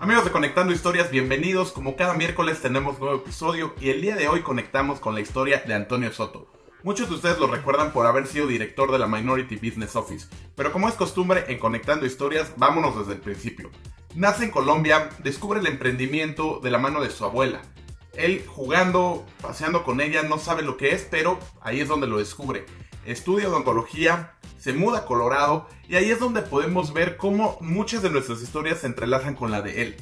Amigos de Conectando Historias, bienvenidos. Como cada miércoles tenemos nuevo episodio y el día de hoy conectamos con la historia de Antonio Soto. Muchos de ustedes lo recuerdan por haber sido director de la Minority Business Office, pero como es costumbre en Conectando Historias, vámonos desde el principio. Nace en Colombia, descubre el emprendimiento de la mano de su abuela. Él jugando, paseando con ella, no sabe lo que es, pero ahí es donde lo descubre. Estudia odontología, se muda a Colorado y ahí es donde podemos ver cómo muchas de nuestras historias se entrelazan con la de él.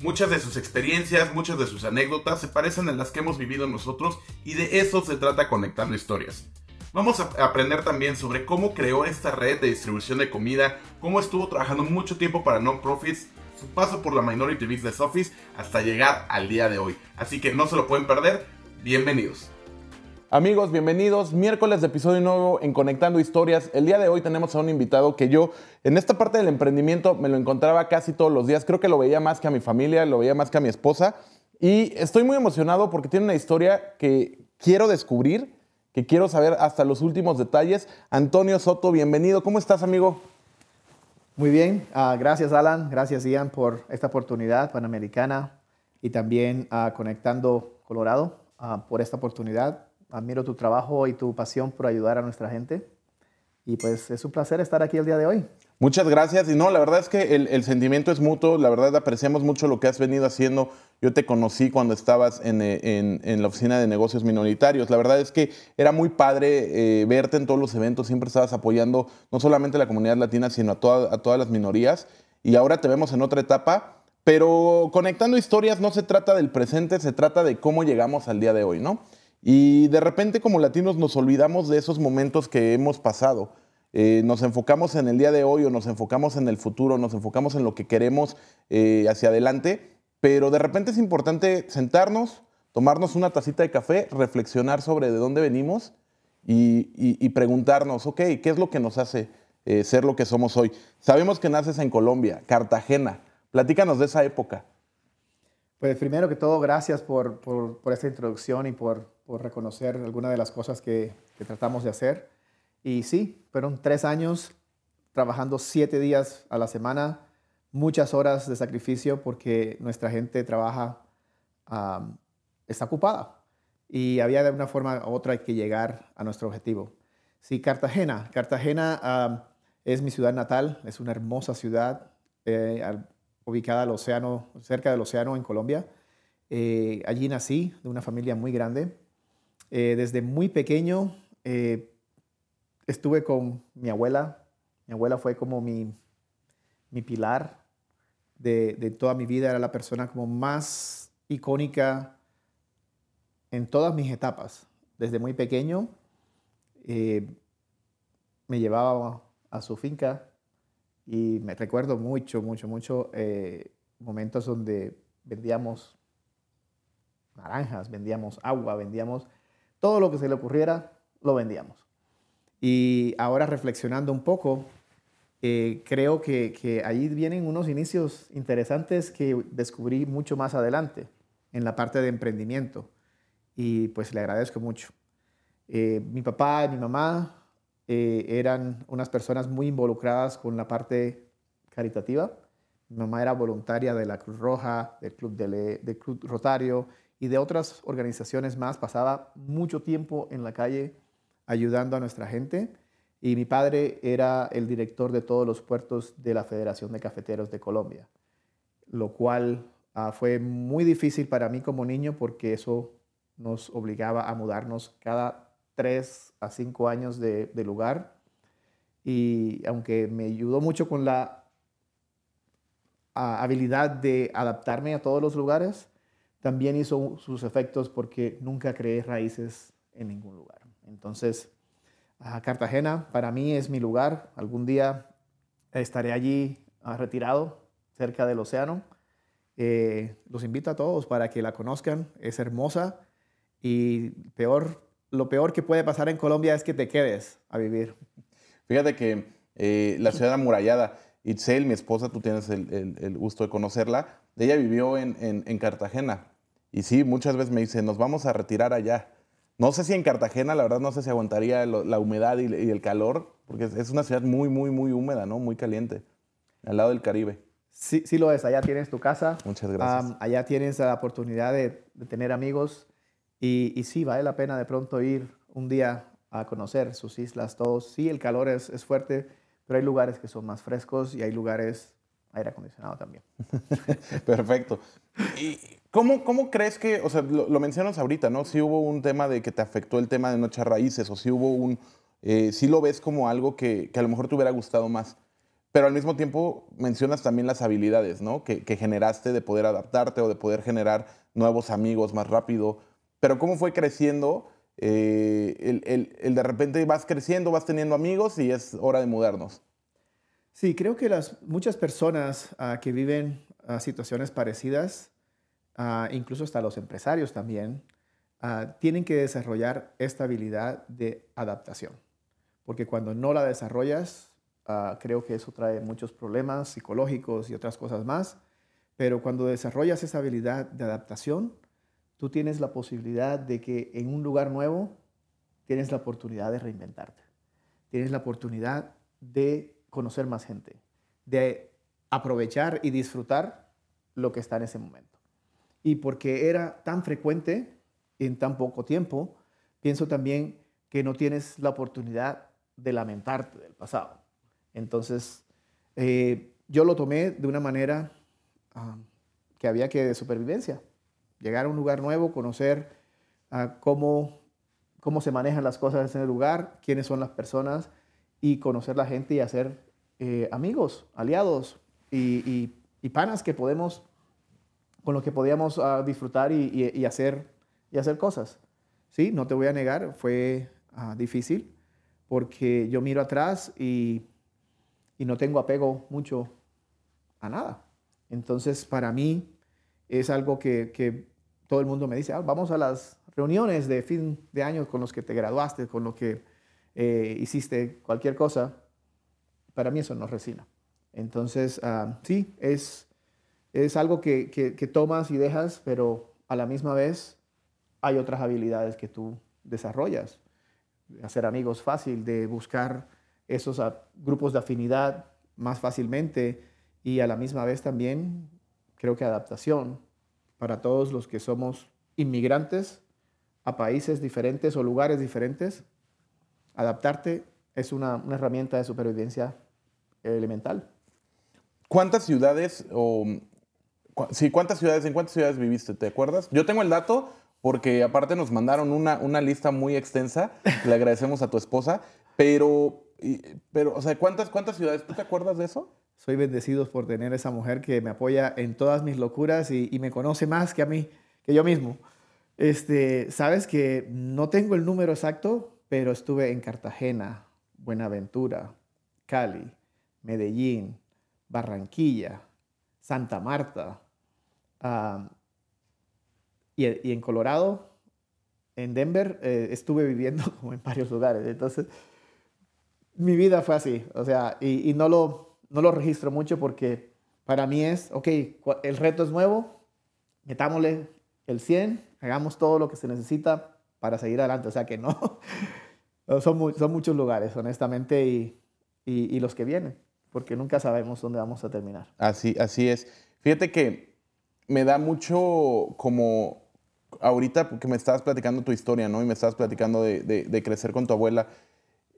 Muchas de sus experiencias, muchas de sus anécdotas se parecen a las que hemos vivido nosotros y de eso se trata Conectando Historias. Vamos a aprender también sobre cómo creó esta red de distribución de comida, cómo estuvo trabajando mucho tiempo para non-profits, su paso por la Minority Business Office hasta llegar al día de hoy. Así que no se lo pueden perder. Bienvenidos. Amigos, bienvenidos. Miércoles de episodio nuevo en Conectando Historias. El día de hoy tenemos a un invitado que yo en esta parte del emprendimiento me lo encontraba casi todos los días. Creo que lo veía más que a mi familia, lo veía más que a mi esposa. Y estoy muy emocionado porque tiene una historia que quiero descubrir, que quiero saber hasta los últimos detalles. Antonio Soto, bienvenido. ¿Cómo estás, amigo? Muy bien. Uh, gracias, Alan. Gracias, Ian, por esta oportunidad panamericana y también uh, Conectando Colorado uh, por esta oportunidad admiro tu trabajo y tu pasión por ayudar a nuestra gente. Y pues es un placer estar aquí el día de hoy. Muchas gracias. Y no, la verdad es que el, sentimiento es mutuo. La verdad apreciamos mucho lo que has venido haciendo. Yo te conocí cuando estabas en, en, la oficina de negocios minoritarios. La verdad es que era muy padre eh, verte en todos los eventos. Siempre estabas apoyando no solamente a la comunidad latina, sino a, a todas las minorías. Y ahora te vemos en otra etapa. Pero conectando historias no se trata del presente, se trata de cómo llegamos al día de hoy, ¿no? Y de repente como latinos nos olvidamos de esos momentos que hemos pasado. Eh, nos enfocamos en el día de hoy o nos enfocamos en el futuro, nos enfocamos en lo que queremos eh, hacia adelante, pero de repente es importante sentarnos, tomarnos una tacita de café, reflexionar sobre de dónde venimos y, preguntarnos, ok, ¿qué es lo que nos hace eh, ser lo que somos hoy? Sabemos que naces en Colombia, Cartagena. Platícanos de esa época. Pues primero que todo, gracias por, por esta introducción y por, por reconocer algunas de las cosas que, tratamos de hacer. Y sí, fueron tres años trabajando siete días a la semana, muchas horas de sacrificio porque nuestra gente trabaja, está ocupada y había de una forma u otra que llegar a nuestro objetivo. Sí, Cartagena. Cartagena es mi ciudad natal, es una hermosa ciudad eh, ubicada al océano, cerca del océano en Colombia. Eh, allí nací de una familia muy grande. Eh, desde muy pequeño eh, estuve con mi abuela. Mi abuela fue como mi, mi pilar de, de, toda mi vida. Era la persona como más icónica en todas mis etapas. Desde muy pequeño eh, me llevaba a su finca y me recuerdo mucho, mucho, mucho momentos donde vendíamos naranjas, vendíamos agua, vendíamos todo lo que se le ocurriera, lo vendíamos. Y ahora reflexionando un poco, eh, creo que, que, ahí vienen unos inicios interesantes que descubrí mucho más adelante en la parte de emprendimiento. Y pues le agradezco mucho. Eh, mi papá y mi mamá eh, eran unas personas muy involucradas con la parte caritativa. Mi mamá era voluntaria de la Cruz Roja, del Club, del Club Rotario y de otras organizaciones más. Pasaba mucho tiempo en la calle ayudando a nuestra gente. Y mi padre era el director de todos los puertos de la Federación de Cafeteros de Colombia, lo cual ah, fue muy difícil para mí como niño porque eso nos obligaba a mudarnos cada tres a cinco años de, de lugar. Y aunque me ayudó mucho con la ah, habilidad de adaptarme a todos los lugares, también hizo sus efectos porque nunca creé raíces en ningún lugar. Entonces, Cartagena para mí es mi lugar. Algún día estaré allí ah, retirado, cerca del océano. Eh, los invito a todos para que la conozcan. Es hermosa y peor, lo peor que puede pasar en Colombia es que te quedes a vivir. Fíjate que eh, la ciudad amurallada, Itzel, mi esposa, tú tienes el, gusto de conocerla, ella vivió en, en Cartagena y sí, muchas veces me dicen, nos vamos a retirar allá. No sé si en Cartagena, la verdad, no sé si aguantaría la humedad y, el calor, porque es una ciudad muy, muy, muy húmeda, ¿no? Muy caliente, al lado del Caribe. Sí, sí lo es. Allá tienes tu casa. Muchas gracias. Allá tienes la oportunidad de, de tener amigos. Y, y sí, vale la pena de pronto ir un día a conocer sus islas, todos. Sí, el calor es, es fuerte, pero hay lugares que son más frescos y hay lugares aire acondicionado también. Perfecto. ¿Y cómo, cómo crees que, o sea, lo, mencionas ahorita, ¿no? Si hubo un tema de que te afectó el tema de Noches Raíces, o si hubo un, eh, si lo ves como algo que, a lo mejor te hubiera gustado más. Pero al mismo tiempo mencionas también las habilidades, ¿no? Que, generaste de poder adaptarte o de poder generar nuevos amigos más rápido. Pero cómo fue creciendo, eh, el de repente vas creciendo, vas teniendo amigos y es hora de mudarnos. Sí, creo que las, muchas personas ah, que viven ah, situaciones parecidas, ah, incluso hasta los empresarios también, tienen que desarrollar esta habilidad de adaptación. Porque cuando no la desarrollas, creo que eso trae muchos problemas psicológicos y otras cosas más. Pero cuando desarrollas esa habilidad de adaptación, tú tienes la posibilidad de que en un lugar nuevo tienes la oportunidad de reinventarte. Tienes la oportunidad de conocer más gente, de aprovechar y disfrutar lo que está en ese momento. Y porque era tan frecuente en tan poco tiempo, pienso también que no tienes la oportunidad de lamentarte del pasado. Entonces, eh, yo lo tomé de una manera ah, que había que de supervivencia. Llegar a un lugar nuevo, conocer ah, cómo, cómo se manejan las cosas en el lugar, quiénes son las personas y conocer la gente y hacer eh, amigos, aliados y, y- y panas que podemos, con los que podíamos ah, disfrutar y, y- hacer, y hacer cosas. Sí, no te voy a negar, fue ah, difícil porque yo miro atrás y no tengo apego mucho a nada. Entonces, para mí es algo que, que todo el mundo me dice, "Ah, vamos a las reuniones de fin de año con los que te graduaste, con los que eh, hiciste cualquier cosa. Para mí eso no resina. Entonces, ah, sí, es, es algo que, que- que tomas y dejas, pero a la misma vez hay otras habilidades que tú desarrollas. De hacer amigos fácil, de buscar esos ah, grupos de afinidad más fácilmente y a la misma vez también creo que adaptación para todos los que somos inmigrantes a países diferentes o lugares diferentes. Adaptarte es una, una herramienta de supervivencia elemental. ¿Cuántas ciudades o cu- sí, cuántas ciudades, en cuántas ciudades viviste? ¿Te acuerdas? Yo tengo el dato porque aparte nos mandaron una, una lista muy extensa. Le agradecemos a tu esposa, pero, y- pero, o sea, ¿cuántas, cuántas ciudades? ¿Tú te acuerdas de eso? Soy bendecido por tener esa mujer que me apoya en todas mis locuras y, y me conoce más que a mí, que yo mismo. Este, Sabes que no tengo el número exacto, pero estuve en Cartagena, Buenaventura, Cali, Medellín, Barranquilla, Santa Marta. y, en Colorado, en Denver, eh, estuve viviendo como en varios lugares. Entonces, mi vida fue así, o sea, y, no, lo, no lo registro mucho porque para mí es, ok, el reto es nuevo, metámosle el 100, hagamos todo lo que se necesita para seguir adelante, o sea que no, son, mu- son muchos lugares, honestamente, y, y, y los que vienen, porque nunca sabemos dónde vamos a terminar. Así, así es. Fíjate que me da mucho como ahorita que me estabas platicando tu historia, ¿no? Y me estabas platicando de, de- de crecer con tu abuela.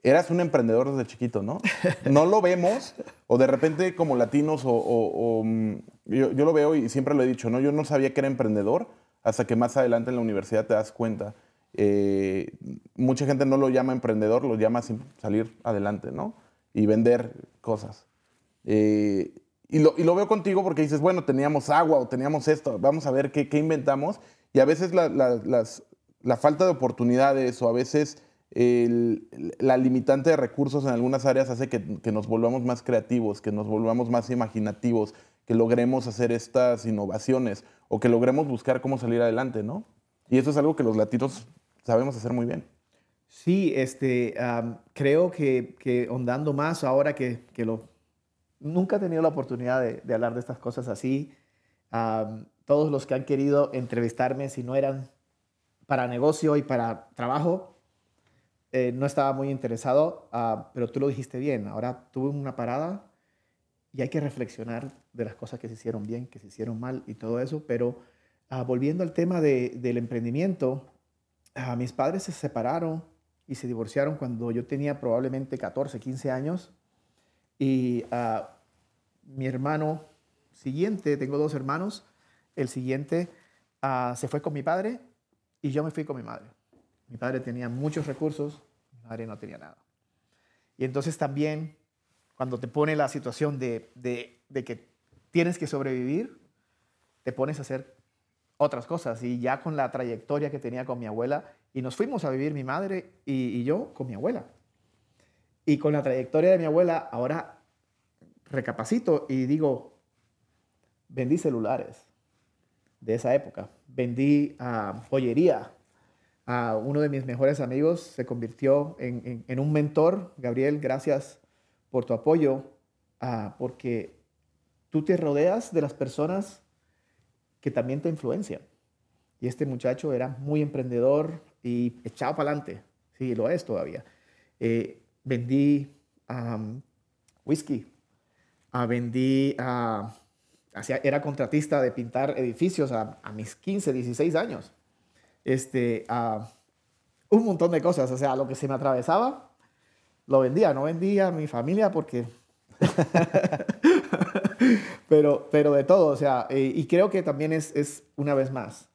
Eras un emprendedor desde chiquito, ¿no? No lo vemos, o de repente como latinos, o, o- o, mm, yo, yo lo veo y siempre lo he dicho, ¿no? Yo no sabía que era emprendedor hasta que más adelante en la universidad te das cuenta. Eh, mucha gente no lo llama emprendedor, lo llama salir adelante, ¿no? Y vender cosas. Eh, y, lo, y lo veo contigo porque dices, bueno, teníamos agua o teníamos esto, vamos a ver qué, qué inventamos. Y a veces la, la- las- la falta de oportunidades o a veces el- la limitante de recursos en algunas áreas hace que, que nos volvamos más creativos, que nos volvamos más imaginativos, que logremos hacer estas innovaciones o que logremos buscar cómo salir adelante, ¿no? Y eso es algo que los latinos sabemos hacer muy bien. Sí, este, am, creo que, que ondando más ahora que, que lo... Nunca he tenido la oportunidad de, de hablar de estas cosas así. Am, todos los que han querido entrevistarme, si no eran para negocio y para trabajo, eh, no estaba muy interesado, ah, pero tú lo dijiste bien. Ahora tuve una parada y hay que reflexionar de las cosas que se hicieron bien, que se hicieron mal y todo eso, pero ah, volviendo al tema del emprendimiento, ah, mis padres se separaron y se divorciaron cuando yo tenía probablemente 14, 15 años y ah, mi hermano siguiente, tengo dos hermanos, el siguiente se fue con mi padre y yo me fui con mi madre. Mi padre tenía muchos recursos, mi madre no tenía nada. Y entonces también cuando te pone la situación de, que tienes que sobrevivir, te pones a hacer otras cosas. Y ya con la trayectoria que tenía con mi abuela, y nos fuimos a vivir mi madre y, yo con mi abuela. Y con la trayectoria de mi abuela, ahora recapacito y digo, vendí celulares de esa época, vendí uh, joyería. a uno de mis mejores amigos se convirtió en, en, un mentor. Gabriel, gracias por tu apoyo, ah, porque tú te rodeas de las personas que también te influencian. Y este muchacho era muy emprendedor y echado para adelante. Sí, lo es todavía. Eh, vendí whisky, uh, vendí, uh, era contratista de pintar edificios a, mis 15, 16 años. Este, un montón de cosas, o sea, lo que se me atravesaba, lo vendía, no vendía a mi familia porque... pero, pero de todo, o sea, eh, y creo que también es, es, una vez más,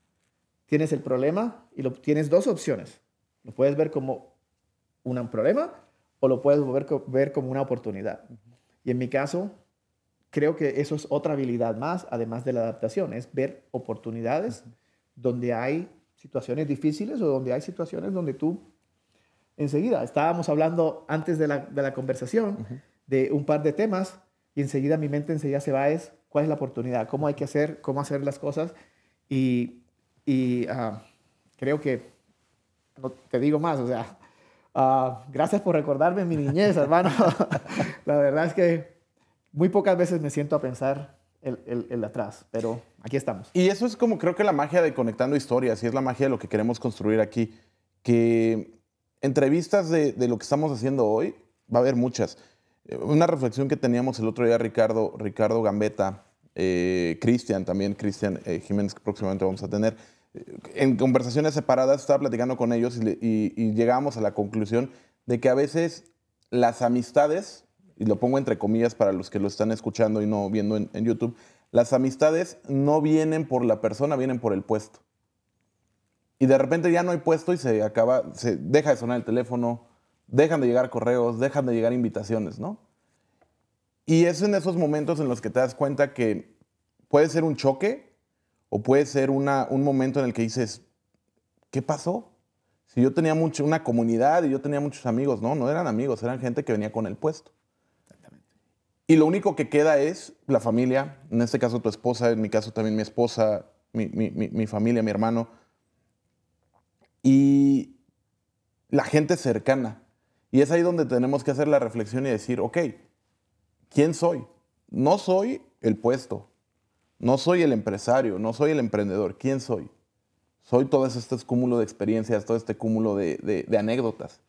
tienes el problema y lo, tienes dos opciones. Lo puedes ver como un problema o lo puedes ver, ver como una oportunidad. Y en mi caso, creo que eso es otra habilidad más, además de la adaptación, es ver oportunidades donde hay situaciones difíciles o donde hay situaciones donde tú enseguida. Estábamos hablando antes de la, conversación de un par de temas y enseguida mi mente enseguida se va es cuál es la oportunidad, cómo hay que hacer, cómo hacer las cosas y, ah, creo que, no te digo más, o sea, ah, gracias por recordarme mi niñez, hermano. la verdad es que muy pocas veces me siento a pensar el, el, el, atrás, pero aquí estamos. Y eso es como creo que la magia de conectando historias y es la magia de lo que queremos construir aquí, que entrevistas de, lo que estamos haciendo hoy, va a haber muchas. Una reflexión que teníamos el otro día, Ricardo, Ricardo Gambetta, eh, Cristian también, Cristian eh, Jiménez, que próximamente vamos a tener. En conversaciones separadas estaba platicando con ellos y, y, llegamos a la conclusión de que a veces las amistades, y lo pongo entre comillas para los que lo están escuchando y no viendo en YouTube, las amistades no vienen por la persona, vienen por el puesto y de repente ya no hay puesto y se acaba, se deja de sonar el teléfono, dejan de llegar correos, dejan de llegar invitaciones, ¿no? Y es en esos momentos en los que te das cuenta que puede ser un choque o puede ser una, un momento en el que dices, ¿qué pasó? Si yo tenía mucho, una comunidad y yo tenía muchos amigos, no, no eran amigos, eran gente que venía con el puesto. Exactamente. Y lo único que queda es la familia, en este caso tu esposa, en mi caso también mi esposa, mi, mi, mi familia, mi hermano y la gente cercana. Y es ahí donde tenemos que hacer la reflexión y decir, ok, ¿quién soy? No soy el puesto, no soy el empresario, no soy el emprendedor. ¿Quién soy? Soy todo este cúmulo de experiencias, todo este cúmulo de, anécdotas.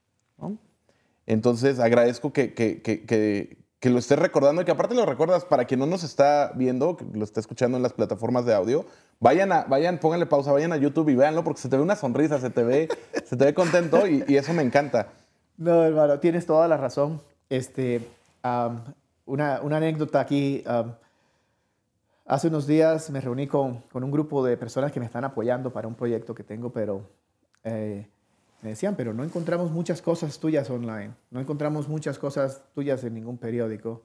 Entonces agradezco que, lo estés recordando y que aparte lo recuerdas para quien no nos está viendo, que lo está escuchando en las plataformas de audio, vayan a, vayan, pónganle pausa, vayan a YouTube y véanlo porque se te ve una sonrisa, se te ve contento y, eso me encanta. No, hermano, tienes toda la razón. Este, una, una, anécdota aquí. hace unos días me reuní con, con, un grupo de personas que me están apoyando para un proyecto que tengo, pero eh, me decían, pero no encontramos muchas cosas tuyas online, no encontramos muchas cosas tuyas en ningún periódico.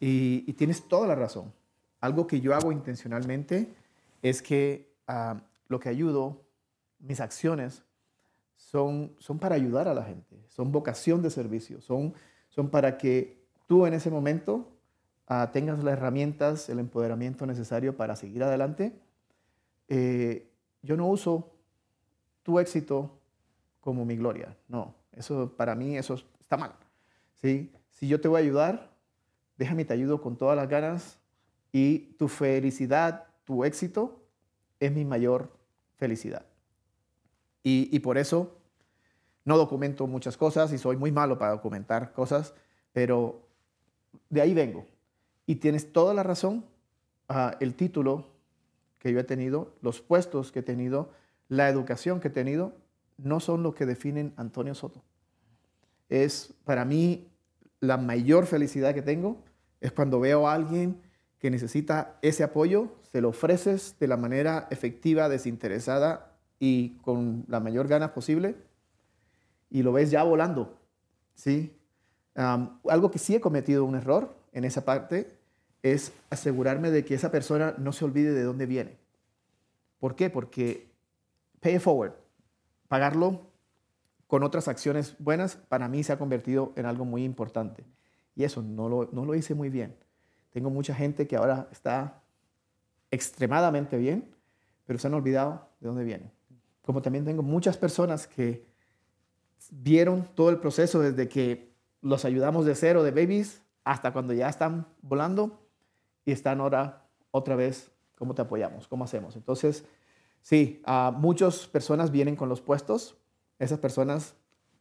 Y, tienes toda la razón. Algo que yo hago intencionalmente es que ah, lo que ayudo, mis acciones, son, son para ayudar a la gente, son vocación de servicio, son, son para que tú en ese momento ah, tengas las herramientas, el empoderamiento necesario para seguir adelante. Eh, yo no uso tu éxito como mi gloria. No, eso para mí eso está mal. Si yo te voy a ayudar, déjame te ayudo con todas las ganas y tu felicidad, tu éxito es mi mayor felicidad. Y, por eso no documento muchas cosas y soy muy malo para documentar cosas, pero de ahí vengo. Y tienes toda la razón. Ah, el título que yo he tenido, los puestos que he tenido, la educación que he tenido, no son lo que definen Antonio Soto. Es para mí la mayor felicidad que tengo es cuando veo a alguien que necesita ese apoyo, se lo ofreces de la manera efectiva, desinteresada y con la mayor ganas posible y lo ves ya volando. ¿sí? algo que sí he cometido un error en esa parte es asegurarme de que esa persona no se olvide de dónde viene. ¿Por qué? Porque pay it forward, pagarlo con otras acciones buenas, para mí se ha convertido en algo muy importante. Y eso no lo, no lo hice muy bien. Tengo mucha gente que ahora está extremadamente bien, pero se han olvidado de dónde vienen. Como también tengo muchas personas que vieron todo el proceso desde que los ayudamos de cero, de babies, hasta cuando ya están volando y están ahora otra vez, ¿cómo te apoyamos? ¿Cómo hacemos? Entonces, sí, uh, muchas personas vienen con los puestos, esas personas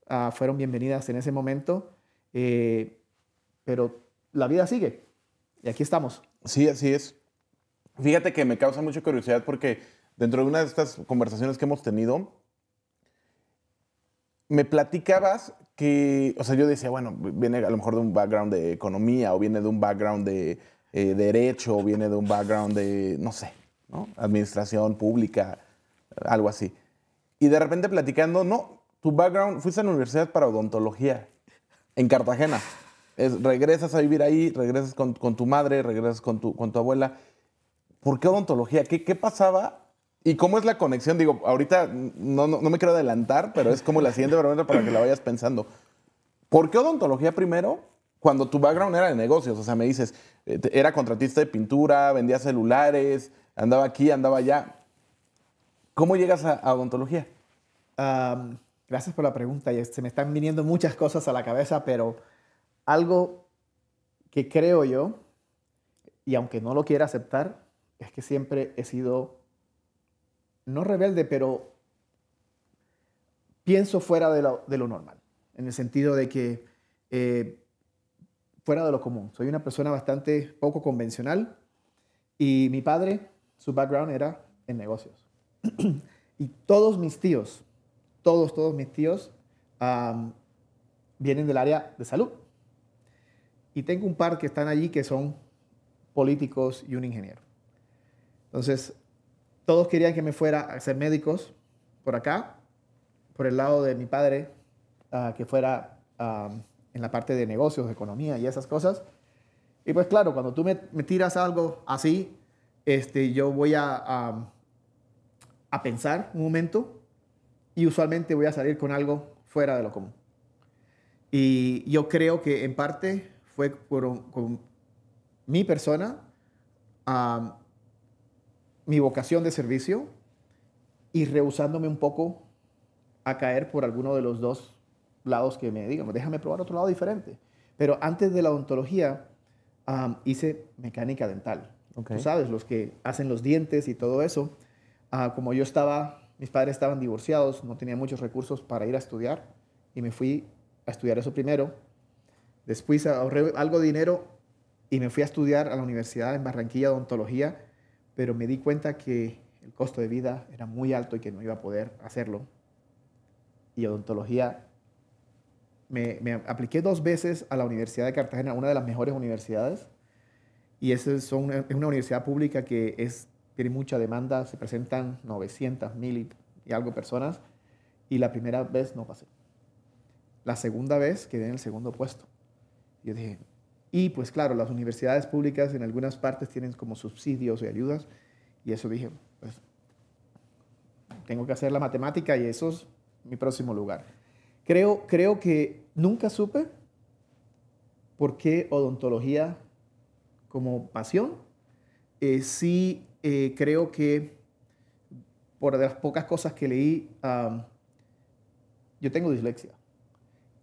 uh, fueron bienvenidas en ese momento, eh, pero la vida sigue y aquí estamos. Sí, así es. Fíjate que me causa mucha curiosidad porque dentro de una de estas conversaciones que hemos tenido, me platicabas que, o sea, yo decía, bueno, viene a lo mejor de un background de economía o viene de un background de eh, derecho o viene de un background de, no sé, ¿no? administración pública, algo así. Y de repente platicando, no, tu background, fuiste a la universidad para odontología en Cartagena. Es, regresas a vivir ahí, regresas con, tu madre, regresas con tu, abuela. ¿Por qué odontología? ¿Qué, ¿Qué pasaba ¿Y cómo es la conexión? Digo, ahorita no, no, me quiero adelantar, pero es como la siguiente pregunta para que la vayas pensando. ¿Por qué odontología primero cuando tu background era de negocios? O sea, me dices, eh, era contratista de pintura, vendía celulares, andaba aquí, andaba allá. ¿Cómo llegas a, odontología? gracias por la pregunta. Se me están viniendo muchas cosas a la cabeza, pero algo que creo yo, y aunque no lo quiera aceptar, es que siempre he sido no rebelde, pero pienso fuera de lo, normal, en el sentido de que eh, fuera de lo común. Soy una persona bastante poco convencional y mi padre, su background era en negocios. y todos mis tíos, todos, todos mis tíos vienen del área de salud. Y tengo un par que están allí que son políticos y un ingeniero. Entonces, todos querían que me fuera a ser médicos por acá, por el lado de mi padre, ah, que fuera en la parte de negocios, de economía y esas cosas. Y pues claro, cuando tú me, tiras algo así, este, yo voy a, a, pensar un momento y usualmente voy a salir con algo fuera de lo común. Y yo creo que en parte fue por, con mi persona mi vocación de servicio y rehusándome un poco a caer por alguno de los dos lados que me digan, déjame probar otro lado diferente. Pero antes de la odontología hice mecánica dental. Tú sabes, los que hacen los dientes y todo eso. Ah, como yo estaba, mis padres estaban divorciados, no tenía muchos recursos para ir a estudiar y me fui a estudiar eso primero. Después ahorré algo de dinero y me fui a estudiar a la universidad en Barranquilla odontología pero me di cuenta que el costo de vida era muy alto y que no iba a poder hacerlo. Y odontología, me, apliqué dos veces a la Universidad de Cartagena, una de las mejores universidades, y es, es una universidad pública que es, tiene mucha demanda, se presentan 900, 1000 y, algo personas, y la primera vez no pasé. La segunda vez quedé en el segundo puesto. Yo dije, y pues claro, las universidades públicas en algunas partes tienen como subsidios y ayudas. Y eso dije, pues tengo que hacer la matemática y eso es mi próximo lugar. Creo, creo que nunca supe por qué odontología como pasión. Eh, sí eh, creo que por de las pocas cosas que leí, yo tengo dislexia.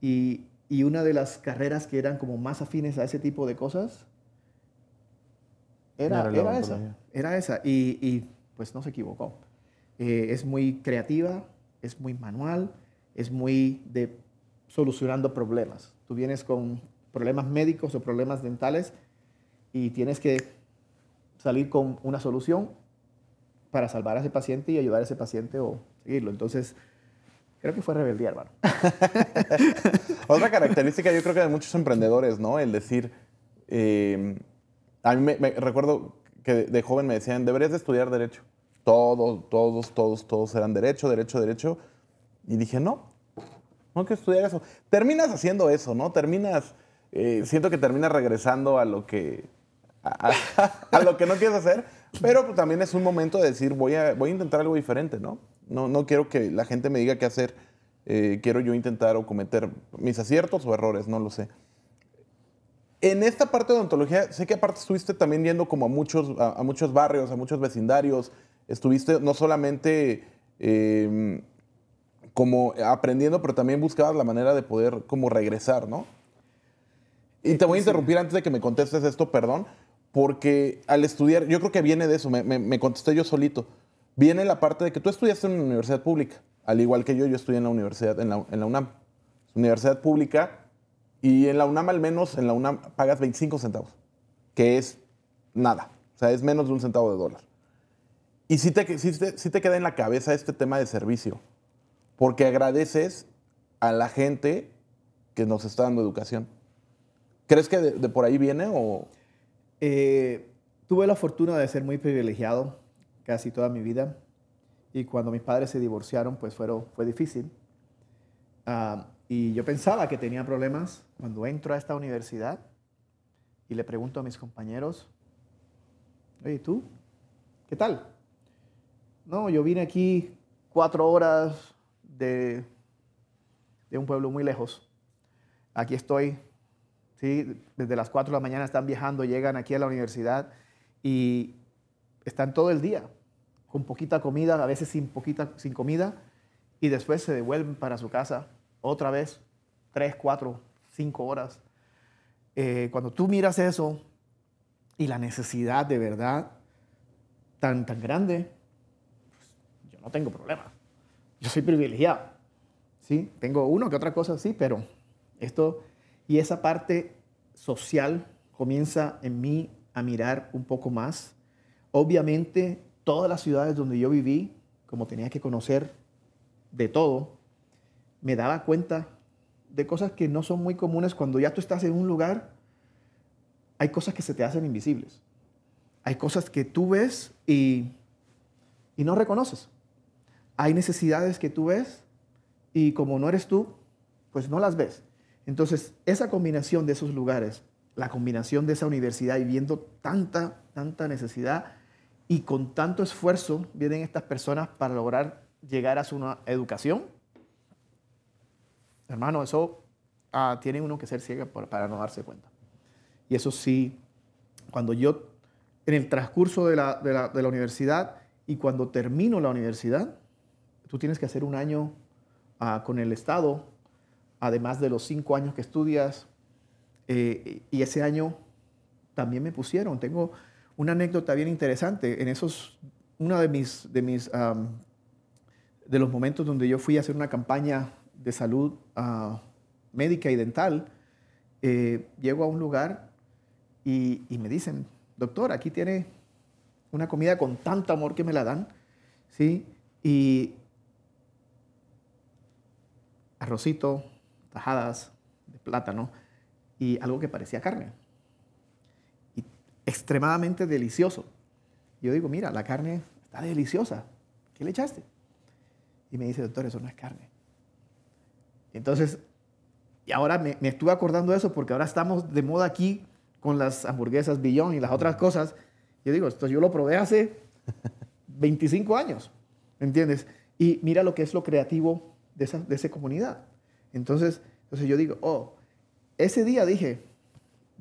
Y y una de las carreras que eran como más afines a ese tipo de cosas era, era, esa. Era esa. Y, pues no se equivocó. Eh, es muy creativa, es muy manual, es muy de solucionando problemas. Tú vienes con problemas médicos o problemas dentales y tienes que salir con una solución para salvar a ese paciente y ayudar a ese paciente o seguirlo. Entonces, creo que fue rebeldía, hermano. Otra característica yo creo que de muchos emprendedores, ¿no? El decir, eh, a mí me, recuerdo que de, joven me decían, deberías de estudiar derecho. Todos, todos, todos, todos eran derecho, derecho, derecho. Y dije, no, no hay que estudiar eso. Terminas haciendo eso, ¿no? Terminas, eh, siento que terminas regresando a lo que, a, lo que no quieres hacer, pero pues, también es un momento de decir, voy a, voy a intentar algo diferente, ¿no? No, no quiero que la gente me diga qué hacer. Eh, quiero yo intentar o cometer mis aciertos o errores, no lo sé. En esta parte de odontología, sé que aparte estuviste también yendo como a muchos, a, muchos barrios, a muchos vecindarios. Estuviste no solamente em, como aprendiendo, pero también buscabas la manera de poder como regresar, ¿no? Y te voy a interrumpir antes de que me contestes esto, perdón, porque al estudiar, yo creo que viene de eso, me, contesté yo solito. Viene la parte de que tú estudiaste en una universidad pública, al igual que yo, yo estudié en la universidad, en la, en la UNAM. Universidad pública, y en la UNAM al menos, en la UNAM pagas 25 centavos, que es nada, o sea, es menos de un centavo de dólar. Y sí te, sí te, queda en la cabeza este tema de servicio, porque agradeces a la gente que nos está dando educación. ¿Crees que de por ahí viene o...? Eh, tuve la fortuna de ser muy privilegiado casi toda mi vida y cuando mis padres se divorciaron, pues fueron, fue difícil. Ah, y yo pensaba que tenía problemas cuando entro a esta universidad y le pregunto a mis compañeros, oye, ¿tú? ¿Qué tal? No, yo vine aquí cuatro horas de, de un pueblo muy lejos. Aquí estoy desde las 4 de la mañana están viajando, llegan aquí a la universidad y están todo el día con poquita comida, a veces sin, poquita, sin comida, y después se devuelven para su casa otra vez, 3, 4, 5 horas. Eh, cuando tú miras eso y la necesidad de verdad tan, tan grande, pues, yo no tengo problema. Yo soy privilegiado. ¿sí? Tengo uno que otra cosa, sí, pero esto y esa parte social comienza en mí a mirar un poco más. Obviamente, todas las ciudades donde yo viví, como tenía que conocer de todo, me daba cuenta de cosas que no son muy comunes cuando ya tú estás en un lugar. Hay cosas que se te hacen invisibles. Hay cosas que tú ves y, y no reconoces. Hay necesidades que tú ves y como no eres tú, pues no las ves. Entonces, esa combinación de esos lugares, la combinación de esa universidad y viendo tanta, tanta necesidad y con tanto esfuerzo vienen estas personas para lograr llegar a su educación, hermano, eso ah, tiene uno que ser ciega para no darse cuenta. Y eso sí, cuando yo, en el transcurso de la, de la universidad y cuando termino la universidad, tú tienes que hacer un año ah, con el Estado además de los cinco años que estudias. Eh, y ese año también me pusieron. Tengo una anécdota bien interesante. En esos, uno de mis, de mis, de los momentos donde yo fui a hacer una campaña de salud ah, médica y dental, eh, llego a un lugar y, y, me dicen, doctor, aquí tiene una comida con tanto amor que me la dan, ¿sí? Y arrocito, tajadas de plátano y algo que parecía carne. Extremadamente delicioso. Yo digo, mira, la carne está deliciosa. ¿Qué le echaste? Y me dice, doctor, eso no es carne. Entonces, y ahora me, estuve acordando de eso porque ahora estamos de moda aquí con las hamburguesas Billón y las otras cosas. Yo digo, esto yo lo probé hace 25 años, ¿me entiendes? Y mira lo que es lo creativo de esa, de esa comunidad. Entonces, entonces yo digo, oh, ese día dije,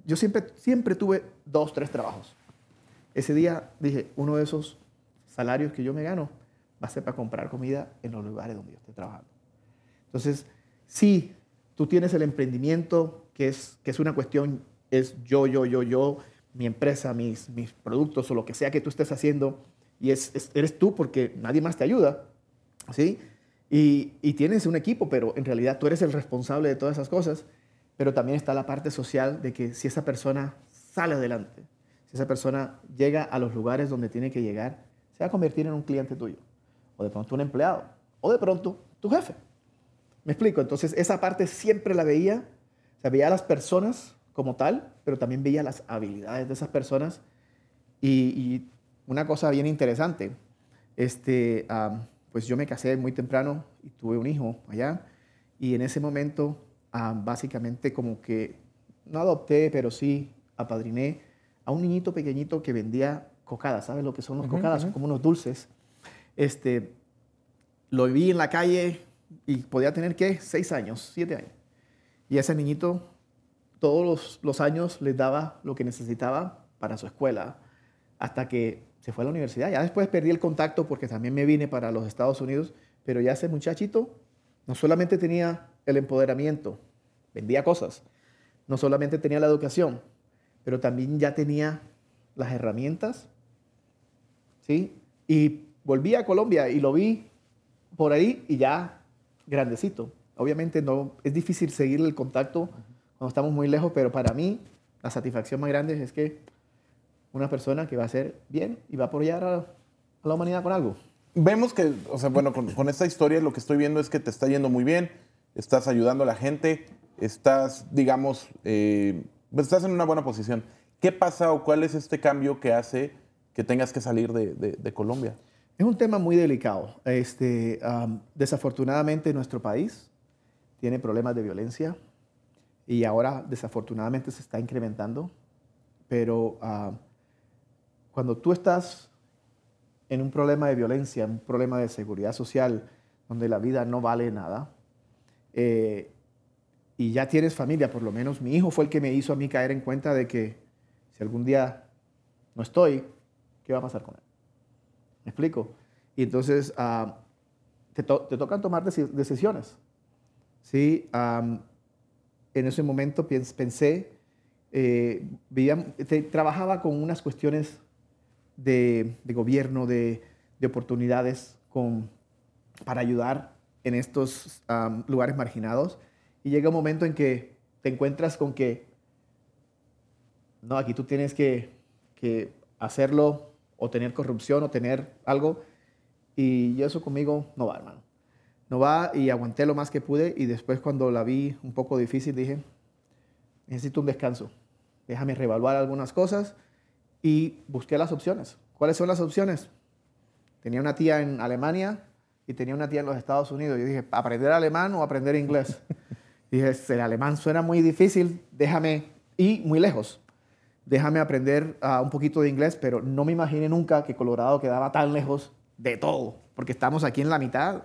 yo siempre, siempre tuve dos, tres trabajos. Ese día dije, uno de esos salarios que yo me gano va a ser para comprar comida en los lugares donde yo esté trabajando. Entonces, sí, tú tienes el emprendimiento, que es, que es una cuestión, es yo, yo, yo, yo, mi empresa, mis, mis productos o lo que sea que tú estés haciendo, y es, eres tú porque nadie más te ayuda, ¿sí? Y, tienes un equipo, pero en realidad tú eres el responsable de todas esas cosas. Pero también está la parte social de que si esa persona sale adelante, si esa persona llega a los lugares donde tiene que llegar, se va a convertir en un cliente tuyo, o de pronto un empleado, o de pronto tu jefe. ¿Me explico? Entonces, esa parte siempre la veía, o sea, veía a las personas como tal, pero también veía las habilidades de esas personas. Y, una cosa bien interesante, este, pues yo me casé muy temprano y tuve un hijo allá, y en ese momento, básicamente como que no adopté, pero sí apadriné a un niñito pequeñito que vendía cocadas. ¿Sabes lo que son los cocadas? Son como unos dulces. Este, lo vi en la calle y podía tener, ¿qué? Seis años, siete años. Y ese niñito todos los, los años les daba lo que necesitaba para su escuela hasta que se fue a la universidad. Ya después perdí el contacto porque también me vine para los Estados Unidos, pero ya ese muchachito no solamente tenía el empoderamiento, vendía cosas, no solamente tenía la educación, pero también ya tenía las herramientas, ¿sí? Y volví a Colombia y lo vi por ahí y ya grandecito. Obviamente no, es difícil seguir el contacto cuando estamos muy lejos, pero para mí la satisfacción más grande es que una persona que va a hacer bien y va a apoyar a, la humanidad con algo. Vemos que, o sea, bueno, con, esta historia lo que estoy viendo es que te está yendo muy bien, estás ayudando a la gente, estás, digamos, eh, pues, estás en una buena posición. ¿Qué pasa o cuál es este cambio que hace que tengas que salir de, Colombia? Es un tema muy delicado. Este, desafortunadamente nuestro país tiene problemas de violencia y ahora desafortunadamente se está incrementando, pero cuando tú estás en un problema de violencia, un problema de seguridad social, donde la vida no vale nada, eh, y ya tienes familia, por lo menos mi hijo fue el que me hizo a mí caer en cuenta de que si algún día no estoy, ¿qué va a pasar con él? ¿Me explico? Y entonces ah, te, tocan tomar decisiones. ¿sí? en ese momento pensé, eh, trabajaba con unas cuestiones de, gobierno, de, oportunidades con, para ayudar en estos lugares marginados y llega un momento en que te encuentras con que, no, aquí tú tienes que, que hacerlo o tener corrupción o tener algo. Y eso conmigo no va, hermano. No va y aguanté lo más que pude y después cuando la vi un poco difícil dije, necesito un descanso. Déjame reevaluar algunas cosas y busqué las opciones. ¿Cuáles son las opciones? Tenía una tía en Alemania y tenía una tía en los Estados Unidos. Yo dije, ¿aprender alemán o aprender inglés? Dije, el alemán suena muy difícil, déjame, y muy lejos, déjame aprender ah, un poquito de inglés, pero no me imaginé nunca que Colorado quedaba tan lejos de todo, porque estamos aquí en la mitad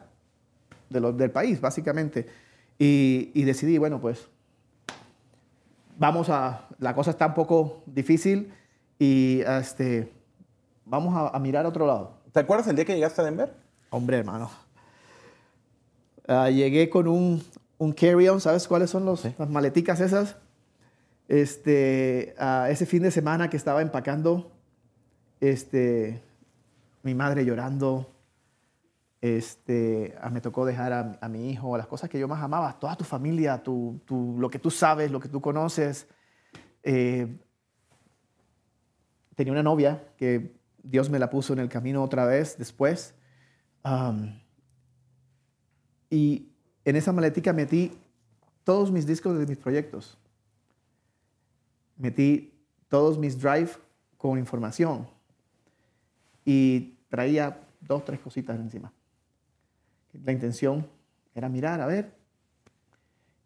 de del país, básicamente. Y, decidí, bueno, pues vamos a, la cosa está un poco difícil y este, vamos a, a mirar a otro lado. ¿Te acuerdas el día que llegaste a Denver? Hombre, hermano. Ah, llegué con un, un carry-on, ¿sabes cuáles son los, las maleticas esas? Este, ese fin de semana que estaba empacando, este, mi madre llorando, este, me tocó dejar a, mi hijo, las cosas que yo más amaba, toda tu familia, tu, lo que tú sabes, lo que tú conoces. Eh, tenía una novia que Dios me la puso en el camino otra vez después. y en esa maletica metí todos mis discos de mis proyectos. Metí todos mis drive con información. Y traía dos, tres cositas encima. La intención era mirar, a ver.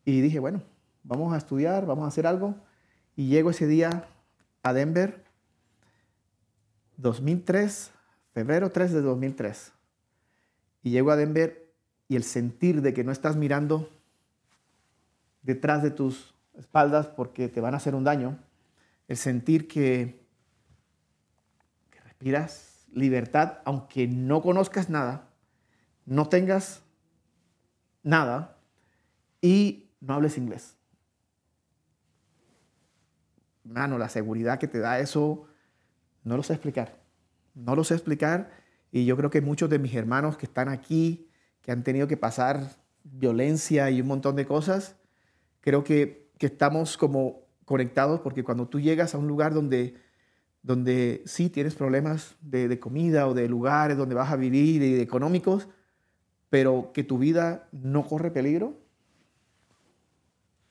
Y dije, bueno, vamos a estudiar, vamos a hacer algo. Y llego ese día a Denver, 2003, febrero 3 de 2003. Y llego a Denver y el sentir de que no estás mirando detrás de tus espaldas porque te van a hacer un daño, el sentir que, respiras libertad aunque no conozcas nada, no tengas nada y no hables inglés. Mano, la seguridad que te da eso, no lo sé explicar. No lo sé explicar y yo creo que muchos de mis hermanos que están aquí, que han tenido que pasar violencia y un montón de cosas, creo que, que estamos como conectados porque cuando tú llegas a un lugar donde donde sí tienes problemas de, de comida o de lugares donde vas a vivir y de económicos, pero que tu vida no corre peligro,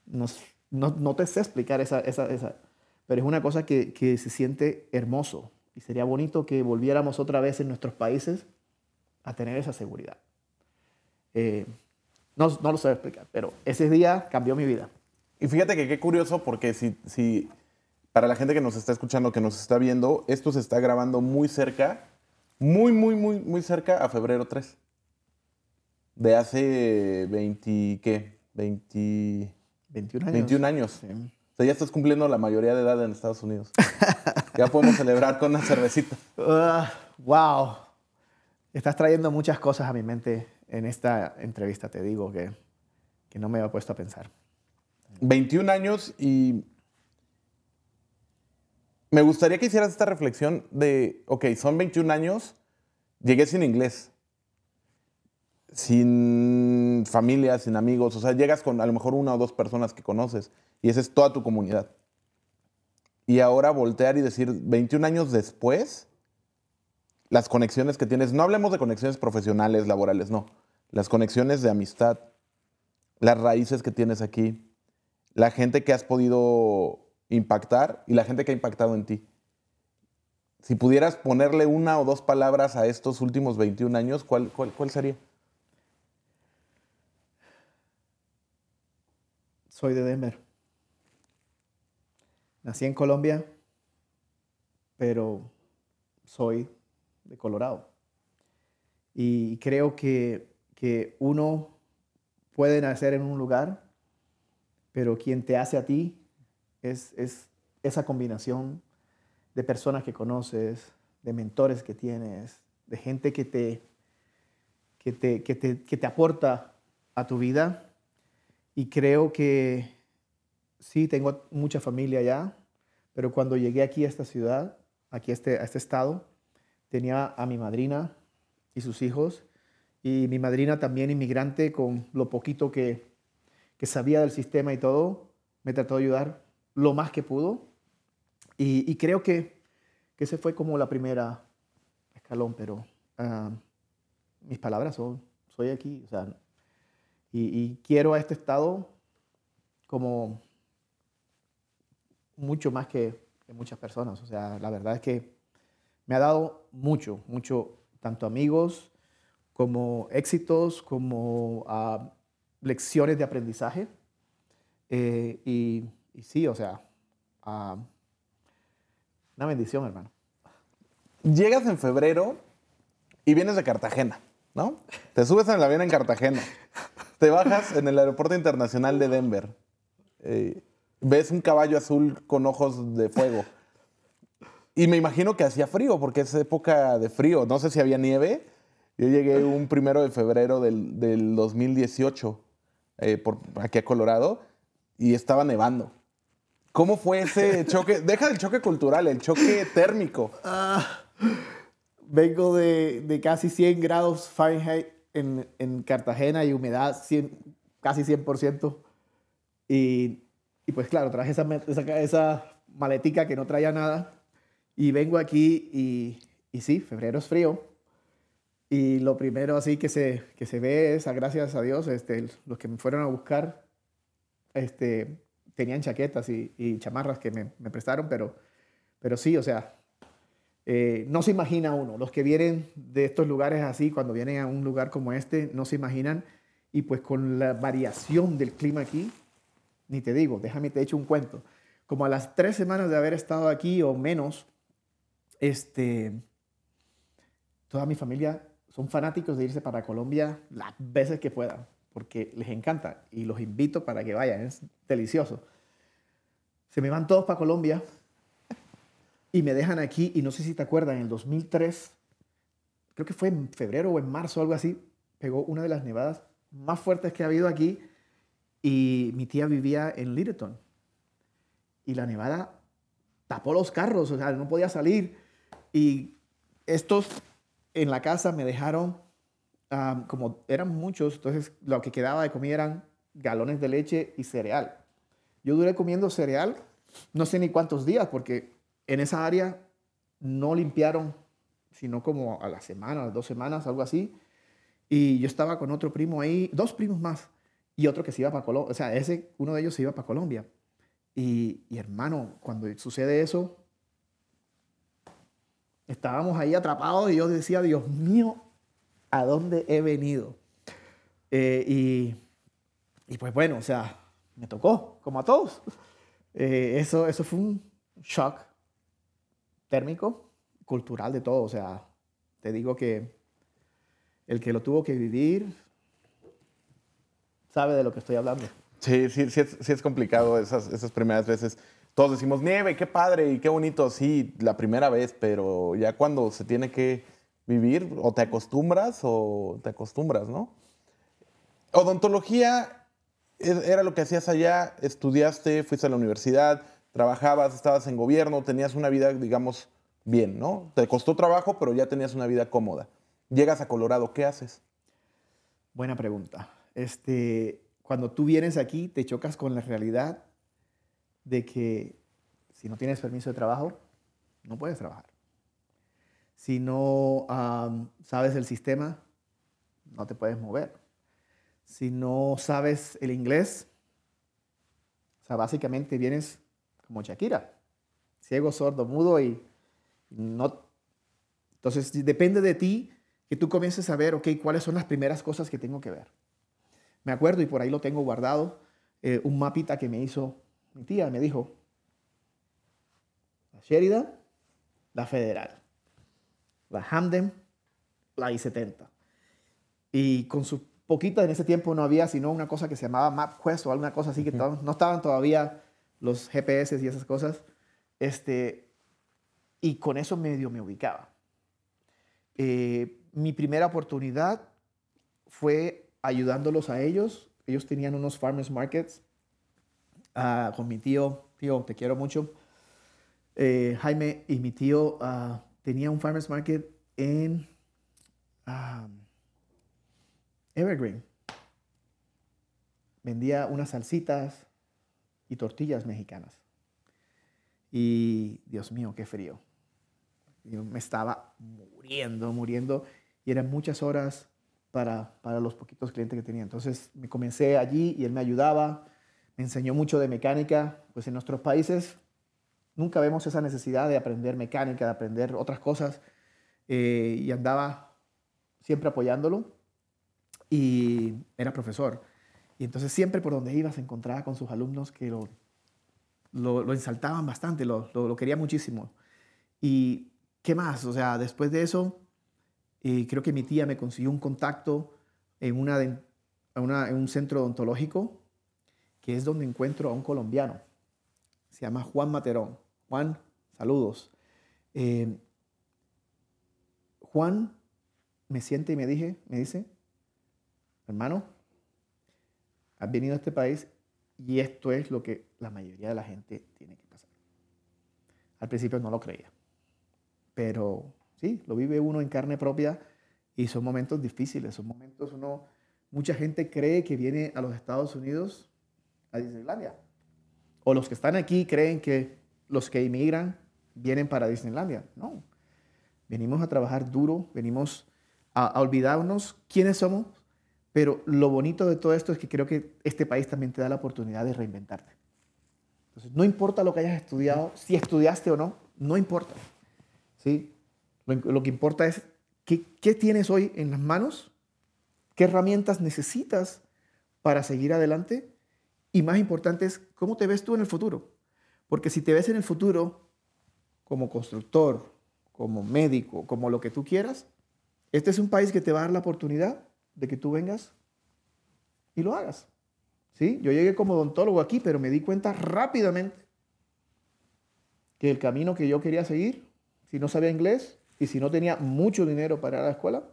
no, no, no te sé explicar esa, esa, esa, pero es una cosa que, que se siente hermoso y sería bonito que volviéramos otra vez en nuestros países a tener esa seguridad. Eh, no, no lo sé explicar, pero ese día cambió mi vida. Y fíjate que qué curioso, porque si, si para la gente que nos está escuchando, que nos está viendo, esto se está grabando muy cerca, muy, muy, muy, muy cerca a febrero 3. De hace 20, ¿qué? 20... 21 años. 21 años. Sí. O sea, ya estás cumpliendo la mayoría de edad en Estados Unidos. ya podemos celebrar con una cervecita. Ah, wow. Estás trayendo muchas cosas a mi mente en esta entrevista, te digo, que, que no me había puesto a pensar. 21 años y me gustaría que hicieras esta reflexión de, ok, son 21 años, llegué sin inglés, sin familia, sin amigos, o sea, llegas con a lo mejor una o dos personas que conoces y esa es toda tu comunidad. Y ahora voltear y decir, 21 años después, las conexiones que tienes, no hablemos de conexiones profesionales, laborales, no, las conexiones de amistad, las raíces que tienes aquí, la gente que has podido impactar y la gente que ha impactado en ti. Si pudieras ponerle una o dos palabras a estos últimos 21 años, ¿cuál, cuál, cuál sería? Soy de Denver. Nací en Colombia, pero soy de Colorado. Y creo que, que uno puede nacer en un lugar, pero quien te hace a ti es, es esa combinación de personas que conoces, de mentores que tienes, de gente que te, que te, que te, que te aporta a tu vida. Y creo que sí, tengo mucha familia allá, pero cuando llegué aquí a esta ciudad, aquí a este, a este estado, tenía a mi madrina y sus hijos, y mi madrina también inmigrante, con lo poquito que, que sabía del sistema y todo, me trató de ayudar lo más que pudo. Y, creo que, que ese fue como la primera escalón, pero ah, mis palabras son, soy aquí, y, quiero a este estado como mucho más que, muchas personas. O sea, la verdad es que me ha dado mucho, mucho, tanto amigos como éxitos, como ah, lecciones de aprendizaje. Eh, y, sí, o sea, ah, una bendición, hermano. Llegas en febrero y vienes de Cartagena, ¿no? Te subes en el avión en Cartagena. Te bajas en el aeropuerto internacional de Denver. Eh, ves un caballo azul con ojos de fuego. Y me imagino que hacía frío, porque es época de frío. No sé si había nieve. Yo llegué un primero de febrero del, del 2018 eh, por, aquí a Colorado y estaba nevando. ¿Cómo fue ese choque? Deja el choque cultural, el choque térmico. Ah, vengo de, de casi 100 grados Fahrenheit en, en Cartagena y humedad 100, casi 100%. Y, y pues claro, traje esa, esa, esa maletica que no traía nada. Y vengo aquí y, y sí, febrero es frío. Y lo primero así que se, que se ve es, gracias a Dios, este, los que me fueron a buscar este, tenían chaquetas y, y chamarras que me, me prestaron, pero, pero sí, o sea, eh, no se imagina uno. Los que vienen de estos lugares así, cuando vienen a un lugar como este, no se imaginan. Y pues con la variación del clima aquí, ni te digo, déjame te echo un cuento. Como a las tres semanas de haber estado aquí o menos, este, toda mi familia son fanáticos de irse para Colombia las veces que puedan, porque les encanta y los invito para que vayan, es delicioso. Se me van todos para Colombia y me dejan aquí y no sé si te acuerdas, en el 2003, creo que fue en febrero o en marzo, algo así, pegó una de las nevadas más fuertes que ha habido aquí y mi tía vivía en Littleton y la nevada tapó los carros, o sea, no podía salir y estos en la casa me dejaron, como eran muchos, entonces lo que quedaba de comida eran galones de leche y cereal. Yo duré comiendo cereal no sé ni cuántos días porque en esa área no limpiaron, sino como a la semana, a las dos semanas, algo así. Y yo estaba con otro primo ahí, dos primos más, y otro que se iba para Colombia. O sea, ese, uno de ellos se iba para Colombia. Y, hermano, cuando sucede eso, estábamos ahí atrapados y yo decía, Dios mío, ¿a dónde he venido? Eh, y, y, pues bueno, o sea, me tocó, como a todos. Eh, eso, eso fue un shock térmico, cultural de todo. O sea, te digo que el que lo tuvo que vivir sabe de lo que estoy hablando. Sí, sí, sí es, es complicado esas, esas primeras veces. Todos decimos, nieve, qué padre y qué bonito, sí, la primera vez, pero ya cuando se tiene que vivir, o te acostumbras o te acostumbras, ¿no? Odontología era lo que hacías allá, estudiaste, fuiste a la universidad, trabajabas, estabas en gobierno, tenías una vida, digamos, bien, ¿no? Te costó trabajo, pero ya tenías una vida cómoda. Llegas a Colorado, ¿qué haces? Buena pregunta. Este, cuando tú vienes aquí, te chocas con la realidad de que si no tienes permiso de trabajo, no puedes trabajar. Si no sabes el sistema, no te puedes mover. Si no sabes el inglés, o sea, básicamente vienes como Shakira, ciego, sordo, mudo y no... Entonces, depende de ti que tú comiences a ver, ok, cuáles son las primeras cosas que tengo que ver. Me acuerdo, y por ahí lo tengo guardado, eh, un mapita que me hizo mi tía, me dijo, la Sheridan, la Federal, la Hamden, la I-70. Y con sus poquitas, en ese tiempo no había sino una cosa que se llamaba MapQuest o alguna cosa así, que no estaban todavía los GPS y esas cosas. Este, y con eso medio me ubicaba. Eh, mi primera oportunidad fue ayudándolos a ellos. Ellos tenían unos farmers markets uh, con mi tío. Tío, te quiero mucho. Eh, Jaime y mi tío uh, tenía un farmers market en Evergreen. Vendía unas salsitas y tortillas mexicanas. Y Dios mío, qué frío. Yo me estaba muriendo, muriendo. Y eran muchas horas para, para los poquitos clientes que tenía. Entonces me comencé allí y él me ayudaba, me enseñó mucho de mecánica. Pues en nuestros países nunca vemos esa necesidad de aprender mecánica, de aprender otras cosas. Eh, y andaba siempre apoyándolo. Y era profesor. Y entonces siempre por donde iba se encontraba con sus alumnos que lo, lo, ensaltaban bastante, lo, lo, lo quería muchísimo. Y qué más, o sea, después de eso eh, creo que mi tía me consiguió un contacto en, una, en un centro odontológico, que es donde encuentro a un colombiano. Se llama Juan Materón. Juan, saludos. Eh, Juan me siente y me, dije, me dice, hermano, has venido a este país y esto es lo que la mayoría de la gente tiene que pasar. Al principio no lo creía, pero Sí, lo vive uno en carne propia y son momentos difíciles, son momentos uno, mucha gente cree que viene a los Estados Unidos a Disneylandia. O los que están aquí creen que los que inmigran vienen para Disneylandia. No, venimos a trabajar duro, venimos a, a olvidarnos quiénes somos, pero lo bonito de todo esto es que creo que este país también te da la oportunidad de reinventarte. Entonces, no importa lo que hayas estudiado, si estudiaste o no, no importa. ¿sí? Lo, que importa es qué, qué tienes hoy en las manos, qué herramientas necesitas para seguir adelante y más importante es cómo te ves tú en el futuro. Porque si te ves en el futuro como constructor, como médico, como lo que tú quieras, este es un país que te va a dar la oportunidad de que tú vengas y lo hagas. ¿Sí? Yo llegué como odontólogo aquí, pero me di cuenta rápidamente que el camino que yo quería seguir, si no sabía inglés, y si no tenía mucho dinero para ir a la escuela,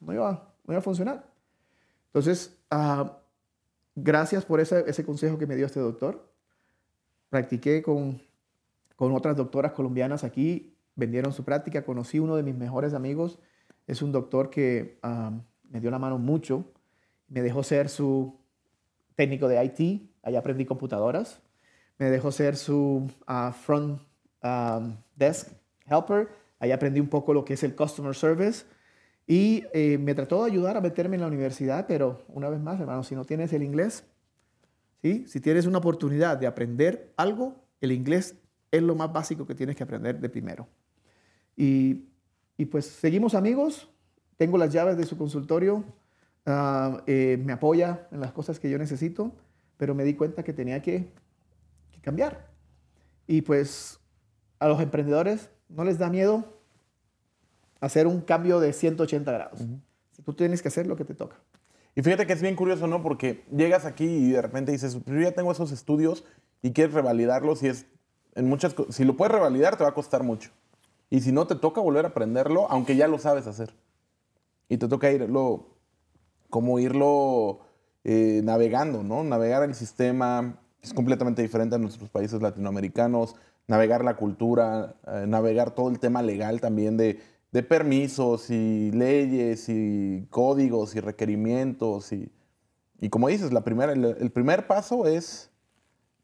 no iba, no iba a funcionar. Entonces, uh, gracias por ese, ese, consejo que me dio este doctor. Practiqué con, con otras doctoras colombianas aquí, vendieron su práctica, conocí uno de mis mejores amigos, es un doctor que me dio la mano mucho, me dejó ser su técnico de IT, allá aprendí computadoras, me dejó ser su uh, front desk helper. Ahí aprendí un poco lo que es el customer service. Y eh, me trató de ayudar a meterme en la universidad, pero una vez más, hermano, si no tienes el inglés, ¿sí? si tienes una oportunidad de aprender algo, el inglés es lo más básico que tienes que aprender de primero. Y, y pues seguimos amigos, tengo las llaves de su consultorio, ah, eh, me apoya en las cosas que yo necesito, pero me di cuenta que tenía que, que cambiar. Y pues a los emprendedores no les da miedo hacer un cambio de 180 grados. Si Tú tienes que hacer lo que te toca. Y fíjate que es bien curioso, ¿no? Porque llegas aquí y de repente dices, yo ya tengo esos estudios y quieres revalidarlos y es en muchas si lo puedes revalidar te va a costar mucho. Y si no te toca volver a aprenderlo, aunque ya lo sabes hacer. Y te toca irlo como irlo eh, navegando, ¿no? Navegar el sistema es completamente diferente a nuestros países latinoamericanos, navegar la cultura, eh, navegar todo el tema legal también de permisos y leyes y códigos y requerimientos. Y, y como dices, la primera, el, primer paso es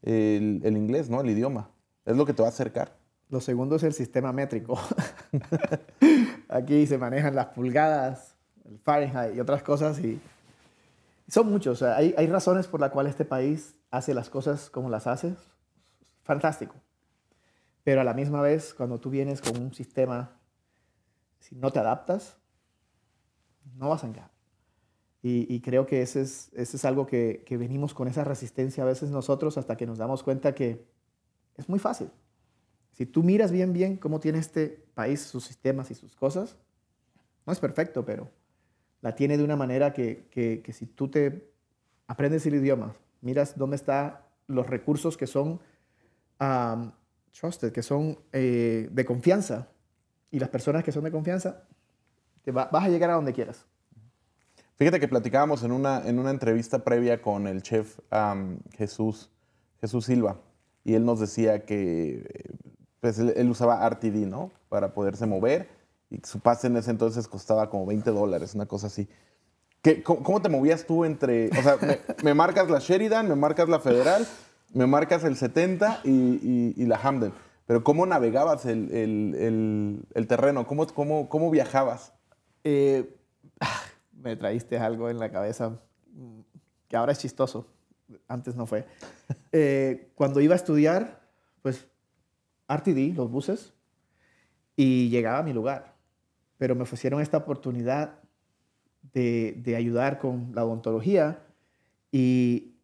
el, inglés, ¿no? El idioma. Es lo que te va a acercar. Lo segundo es el sistema métrico. Aquí se manejan las pulgadas, el Fahrenheit y otras cosas y son muchos. hay, hay razones por las cuales este país hace las cosas como las hace. Fantástico. Pero a la misma vez, cuando tú vienes con un sistema si no te adaptas, no vas a encajar. Y, creo que ese es, ese es algo que, que, venimos con esa resistencia a veces nosotros hasta que nos damos cuenta que es muy fácil. Si tú miras bien, bien cómo tiene este país sus sistemas y sus cosas, no es perfecto, pero la tiene de una manera que, si tú te aprendes el idioma, miras dónde están los recursos que son um, trusted, que son eh, de confianza, y las personas que son de confianza, te vas a llegar a donde quieras. Fíjate que platicábamos en una, en una entrevista previa con el chef Jesús, Jesús Silva y él nos decía que pues, él, usaba RTD, ¿no? Para poderse mover y su pase en ese entonces costaba como 20 dólares, una cosa así. ¿Qué, cómo, te movías tú entre, o sea, me, marcas la Sheridan, me marcas la Federal, me marcas el 70 y, y la Hamden? Pero ¿cómo navegabas el, el, el, terreno? ¿Cómo, cómo, cómo viajabas? Eh, me traíste algo en la cabeza que ahora es chistoso. Antes no fue. Eh, cuando iba a estudiar, pues RTD, los buses, y llegaba a mi lugar. Pero me ofrecieron esta oportunidad de, de ayudar con la odontología y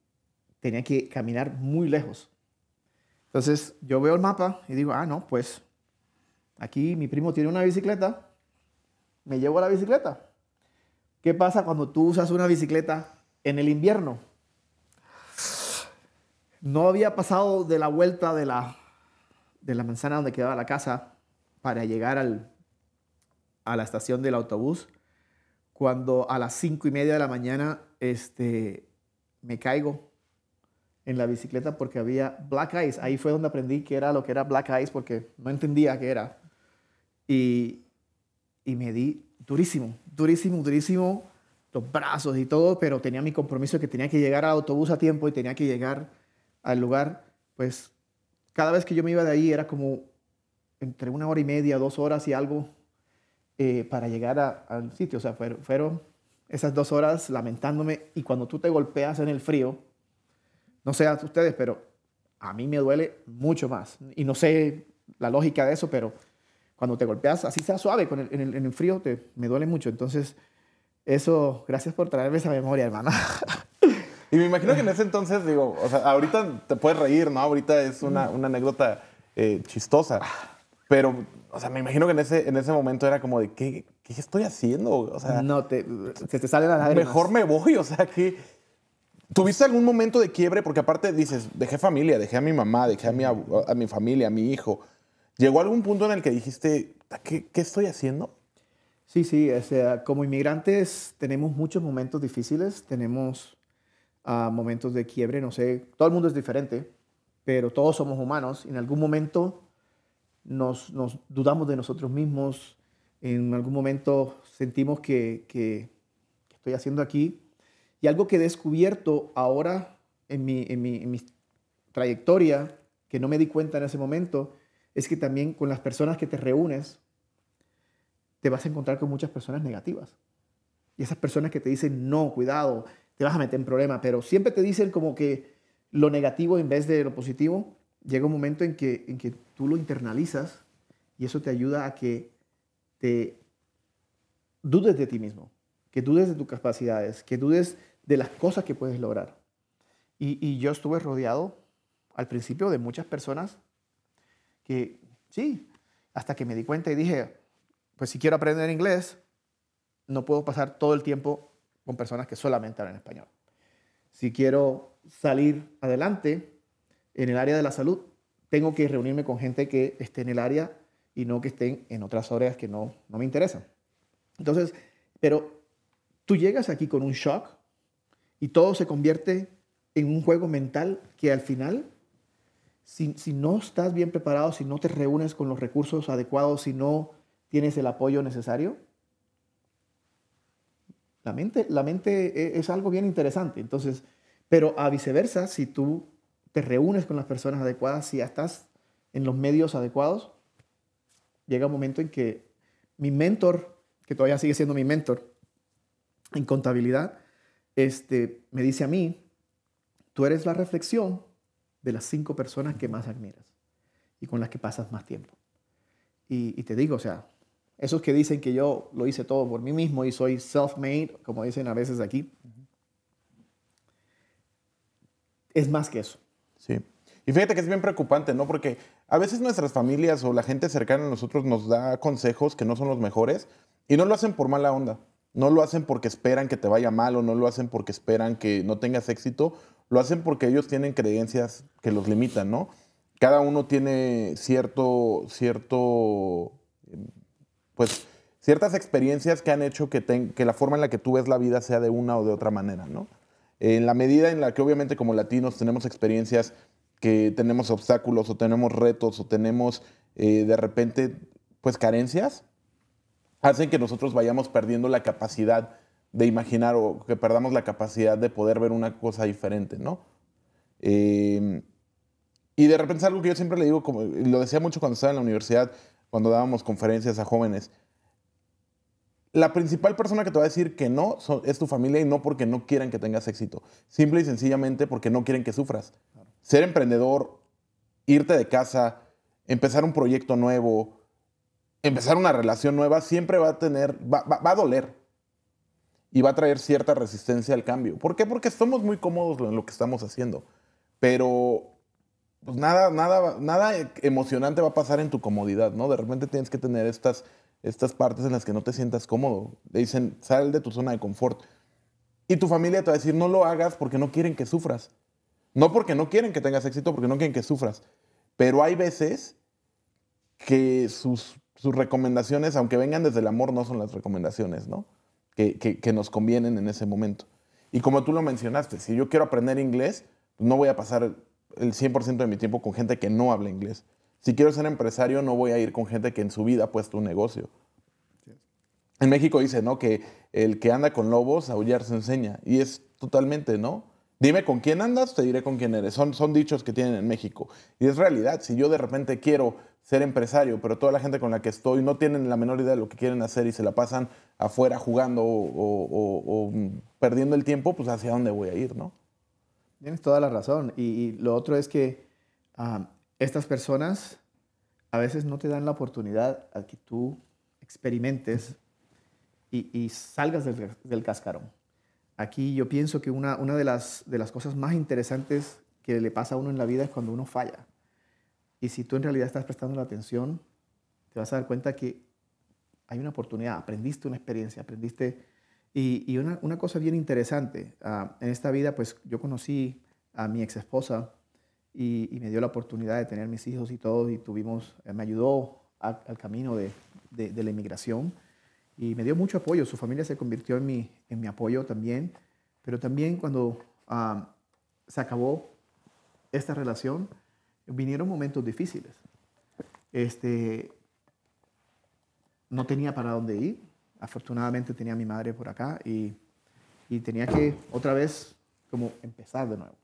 tenía que caminar muy lejos. Entonces yo veo el mapa y digo, ah, no, pues aquí mi primo tiene una bicicleta, me llevo la bicicleta. ¿Qué pasa cuando tú usas una bicicleta en el invierno? No había pasado de la vuelta de la, de la manzana donde quedaba la casa para llegar al, a la estación del autobús cuando a las cinco y media de la mañana este, me caigo en la bicicleta porque había black ice. Ahí fue donde aprendí que era lo que era black ice porque no entendía qué era. Y, y me di durísimo, durísimo, durísimo los brazos y todo, pero tenía mi compromiso que tenía que llegar al autobús a tiempo y tenía que llegar al lugar. Pues cada vez que yo me iba de ahí era como entre una hora y media, dos horas y algo eh, para llegar al sitio. O sea, fueron, fueron esas dos horas lamentándome y cuando tú te golpeas en el frío, no sé a ustedes, pero a mí me duele mucho más. Y no sé la lógica de eso, pero cuando te golpeas, así sea suave, con el, en, el, frío, te, me duele mucho. Entonces, eso, gracias por traerme esa memoria, hermana. Y me imagino que en ese entonces, digo, o sea, ahorita te puedes reír, ¿no? Ahorita es una, una anécdota eh, chistosa. Pero, o sea, me imagino que en ese, en ese momento era como de, ¿qué, qué estoy haciendo? O sea, no, te, se te sale la lágrimas. Mejor me voy, o sea, que ¿Tuviste algún momento de quiebre? Porque aparte dices, dejé familia, dejé a mi mamá, dejé a mi, a mi familia, a mi hijo. ¿Llegó algún punto en el que dijiste, ¿qué, qué estoy haciendo? Sí, sí, o sea, como inmigrantes tenemos muchos momentos difíciles, tenemos uh, momentos de quiebre, no sé, todo el mundo es diferente, pero todos somos humanos. En algún momento nos, nos dudamos de nosotros mismos, en algún momento sentimos que, que, estoy haciendo aquí y algo que he descubierto ahora en mi, en mi, trayectoria, que no me di cuenta en ese momento, es que también con las personas que te reúnes, te vas a encontrar con muchas personas negativas. Y esas personas que te dicen, no, cuidado, te vas a meter en problemas, pero siempre te dicen como que lo negativo en vez de lo positivo, llega un momento en que, en que tú lo internalizas y eso te ayuda a que te dudes de ti mismo, que dudes de tus capacidades, que dudes de las cosas que puedes lograr. Y, y yo estuve rodeado al principio de muchas personas que, sí, hasta que me di cuenta y dije, pues si quiero aprender inglés, no puedo pasar todo el tiempo con personas que solamente hablan español. Si quiero salir adelante en el área de la salud, tengo que reunirme con gente que esté en el área y no que estén en otras áreas que no, no me interesan. Entonces, pero tú llegas aquí con un shock y todo se convierte en un juego mental que al final, si, si no estás bien preparado, si no te reúnes con los recursos adecuados, si no tienes el apoyo necesario, la mente, la mente e, es algo bien interesante. Entonces, pero a viceversa, si tú te reúnes con las personas adecuadas, si estás en los medios adecuados, llega un momento en que mi mentor, que todavía sigue siendo mi mentor en contabilidad, este, me dice a mí, tú eres la reflexión de las cinco personas que más admiras y con las que pasas más tiempo. Y, y te digo, o sea, esos que dicen que yo lo hice todo por mí mismo y soy self-made, como dicen a veces aquí, es más que eso. Sí. Y fíjate que es bien preocupante, ¿no? Porque a veces nuestras familias o la gente cercana a nosotros nos da consejos que no son los mejores y no lo hacen por mala onda. No lo hacen porque esperan que te vaya mal o no lo hacen porque esperan que no tengas éxito. Lo hacen porque ellos tienen creencias que los limitan, ¿no? Cada uno tiene cierto, cierto, pues, ciertas experiencias que han hecho que, la forma en la que tú ves la vida sea de una o de otra manera, ¿no? En la medida en la que obviamente como latinos tenemos experiencias que tenemos obstáculos o tenemos retos o tenemos eh, de repente pues carencias, hacen que nosotros vayamos perdiendo la capacidad de imaginar o que perdamos la capacidad de poder ver una cosa diferente, ¿no? Em, y de repente es algo que yo siempre le digo, como lo decía mucho cuando estaba en la universidad, cuando dábamos conferencias a jóvenes, la principal persona que te va a decir que no es tu familia y no porque no quieran que tengas éxito. Simple y sencillamente porque no quieren que sufras. Ser emprendedor, irte de casa, empezar un proyecto nuevo, empezar una relación nueva, siempre va a tener, va, a doler. Y va a traer cierta resistencia al cambio. ¿Por qué? Porque somos muy cómodos en lo que estamos haciendo. Pero pues nada, nada, nada emocionante va a pasar en tu comodidad, ¿no? De repente tienes que tener estas estas partes en las que no te sientas cómodo. Le dicen, sal de tu zona de confort. Y tu familia te va a decir, no lo hagas porque no quieren que sufras. No porque no quieren que tengas éxito, porque no quieren que sufras. Pero hay veces que sus, sus recomendaciones, aunque vengan desde el amor, no son las recomendaciones, ¿no? Que, que, nos convienen en ese momento. Y como tú lo mencionaste, si yo quiero aprender inglés, no voy a pasar el 100% de mi tiempo con gente que no habla inglés. Si quiero ser empresario, no voy a ir con gente que en su vida ha puesto un negocio. En México dice, ¿no? Que el que anda con lobos, aullar se enseña. Y es totalmente, ¿no? Dime con quién andas, te diré con quién eres. Son, son dichos que tienen en México. Y es realidad. Si yo de repente quiero ser empresario, pero toda la gente con la que estoy no tienen la menor idea de lo que quieren hacer y se la pasan afuera jugando o, perdiendo el tiempo, pues hacia dónde voy a ir, ¿no? Tienes toda la razón. Y, lo otro es que estas personas a veces no te dan la oportunidad a que tú experimentes y, salgas del, cascarón. Aquí yo pienso que una, una de, las, de las cosas más interesantes que le pasa a uno en la vida es cuando uno falla. Y si tú en realidad estás prestando la atención, te vas a dar cuenta que hay una oportunidad, aprendiste una experiencia, aprendiste... Y, una, una, cosa bien interesante, ah, en esta vida pues yo conocí a mi ex esposa y, me dio la oportunidad de tener mis hijos y todo, y tuvimos, eh, me ayudó al camino de, de, la inmigración y me dio mucho apoyo. Su familia se convirtió en mi, en mi apoyo también, pero también cuando se acabó esta relación, vinieron momentos difíciles. Este, no tenía para dónde ir. Afortunadamente tenía a mi madre por acá y, y tenía que otra vez como empezar de nuevo.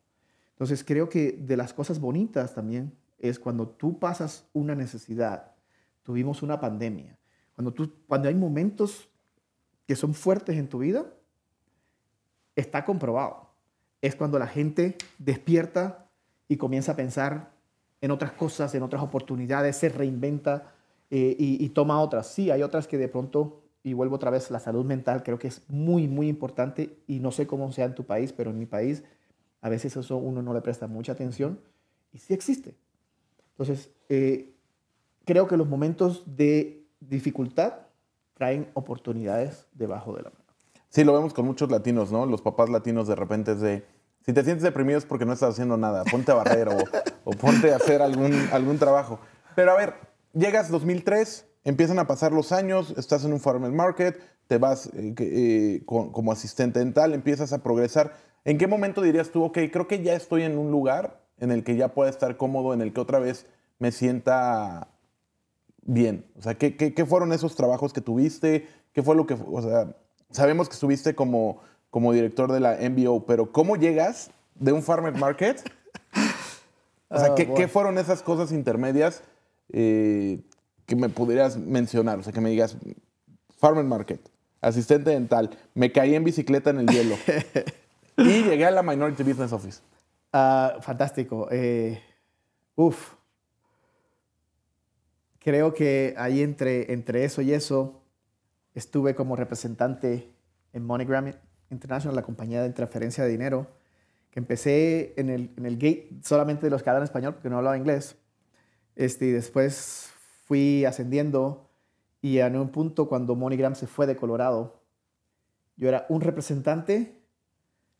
Entonces creo que de las cosas bonitas también es cuando tú pasas una necesidad, tuvimos una pandemia, cuando, tú, cuando hay momentos que son fuertes en tu vida, está comprobado. Es cuando la gente despierta y comienza a pensar en otras cosas, en otras oportunidades, se reinventa eh, y, y, toma otras. Sí, hay otras que de pronto, y vuelvo otra vez, la salud mental creo que es muy, muy importante y no sé cómo sea en tu país, pero en mi país a veces eso uno no le presta mucha atención y sí existe. Entonces, eh, creo que los momentos de dificultad traen oportunidades debajo de la mano. Sí, lo vemos con muchos latinos, ¿no? Los papás latinos de repente es de, si te sientes deprimido es porque no estás haciendo nada, ponte a barrer o, o, ponte a hacer algún, algún trabajo. Pero a ver, llegas 2003, empiezan a pasar los años, estás en un farmer market, te vas eh, eh, con, como asistente dental, empiezas a progresar. ¿En qué momento dirías tú, ok, creo que ya estoy en un lugar en el que ya pueda estar cómodo, en el que otra vez me sienta bien? O sea, ¿qué, qué, qué fueron esos trabajos que tuviste? ¿Qué fue lo que, o sea, sabemos que estuviste como, como director de la MBO, pero ¿cómo llegas de un farmer market? O sea, ¿qué, ¿qué, fueron esas cosas intermedias eh, que me pudieras mencionar? O sea, que me digas, farmer market, asistente dental, me caí en bicicleta en el hielo y llegué a la Minority Business Office. Uh, fantástico. Eh, uf. Creo que ahí entre, entre eso y eso estuve como representante en MoneyGram International, la compañía de transferencia de dinero, que empecé en el, en el gate solamente de los que hablan español porque no hablaba inglés. Este, y después fui ascendiendo y en un punto cuando MoneyGram se fue de Colorado, yo era un representante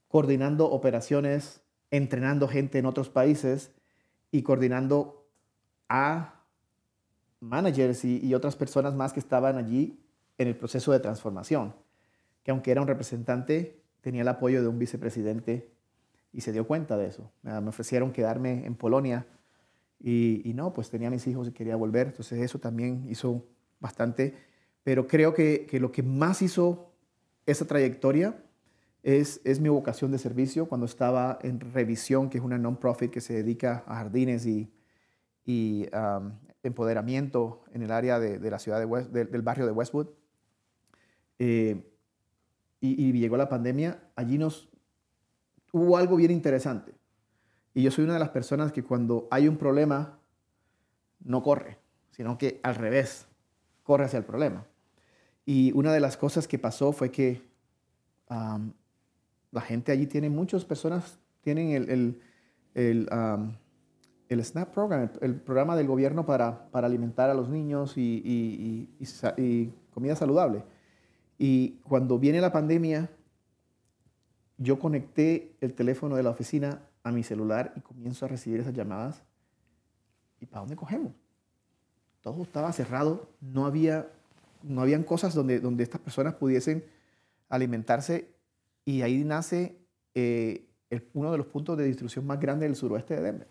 coordinando operaciones entrenando gente en otros países y coordinando a managers y, otras personas más que estaban allí en el proceso de transformación, que aunque era un representante, tenía el apoyo de un vicepresidente y se dio cuenta de eso. Me ofrecieron quedarme en Polonia y, no, pues tenía mis hijos y quería volver, entonces eso también hizo bastante, pero creo que, que lo que más hizo esa trayectoria es, es, mi vocación de servicio. Cuando estaba en Revisión, que es una non-profit que se dedica a jardines y, y um, empoderamiento en el área de, de la ciudad de West, de, del barrio de Westwood, eh, y, y, llegó la pandemia, allí nos hubo algo bien interesante. Y yo soy una de las personas que cuando hay un problema, no corre, sino que al revés, corre hacia el problema. Y una de las cosas que pasó fue que la gente allí tiene, muchas personas tienen el, el, el, el SNAP Program, el, programa del gobierno para, para alimentar a los niños y, y, y, comida saludable. Y cuando viene la pandemia, yo conecté el teléfono de la oficina mi celular y comienzo a recibir esas llamadas. ¿Y para dónde cogemos? Todo estaba cerrado, no había, no habían cosas donde, donde estas personas pudiesen alimentarse y ahí nace eh, uno de los puntos de distribución más grandes del suroeste de Denver.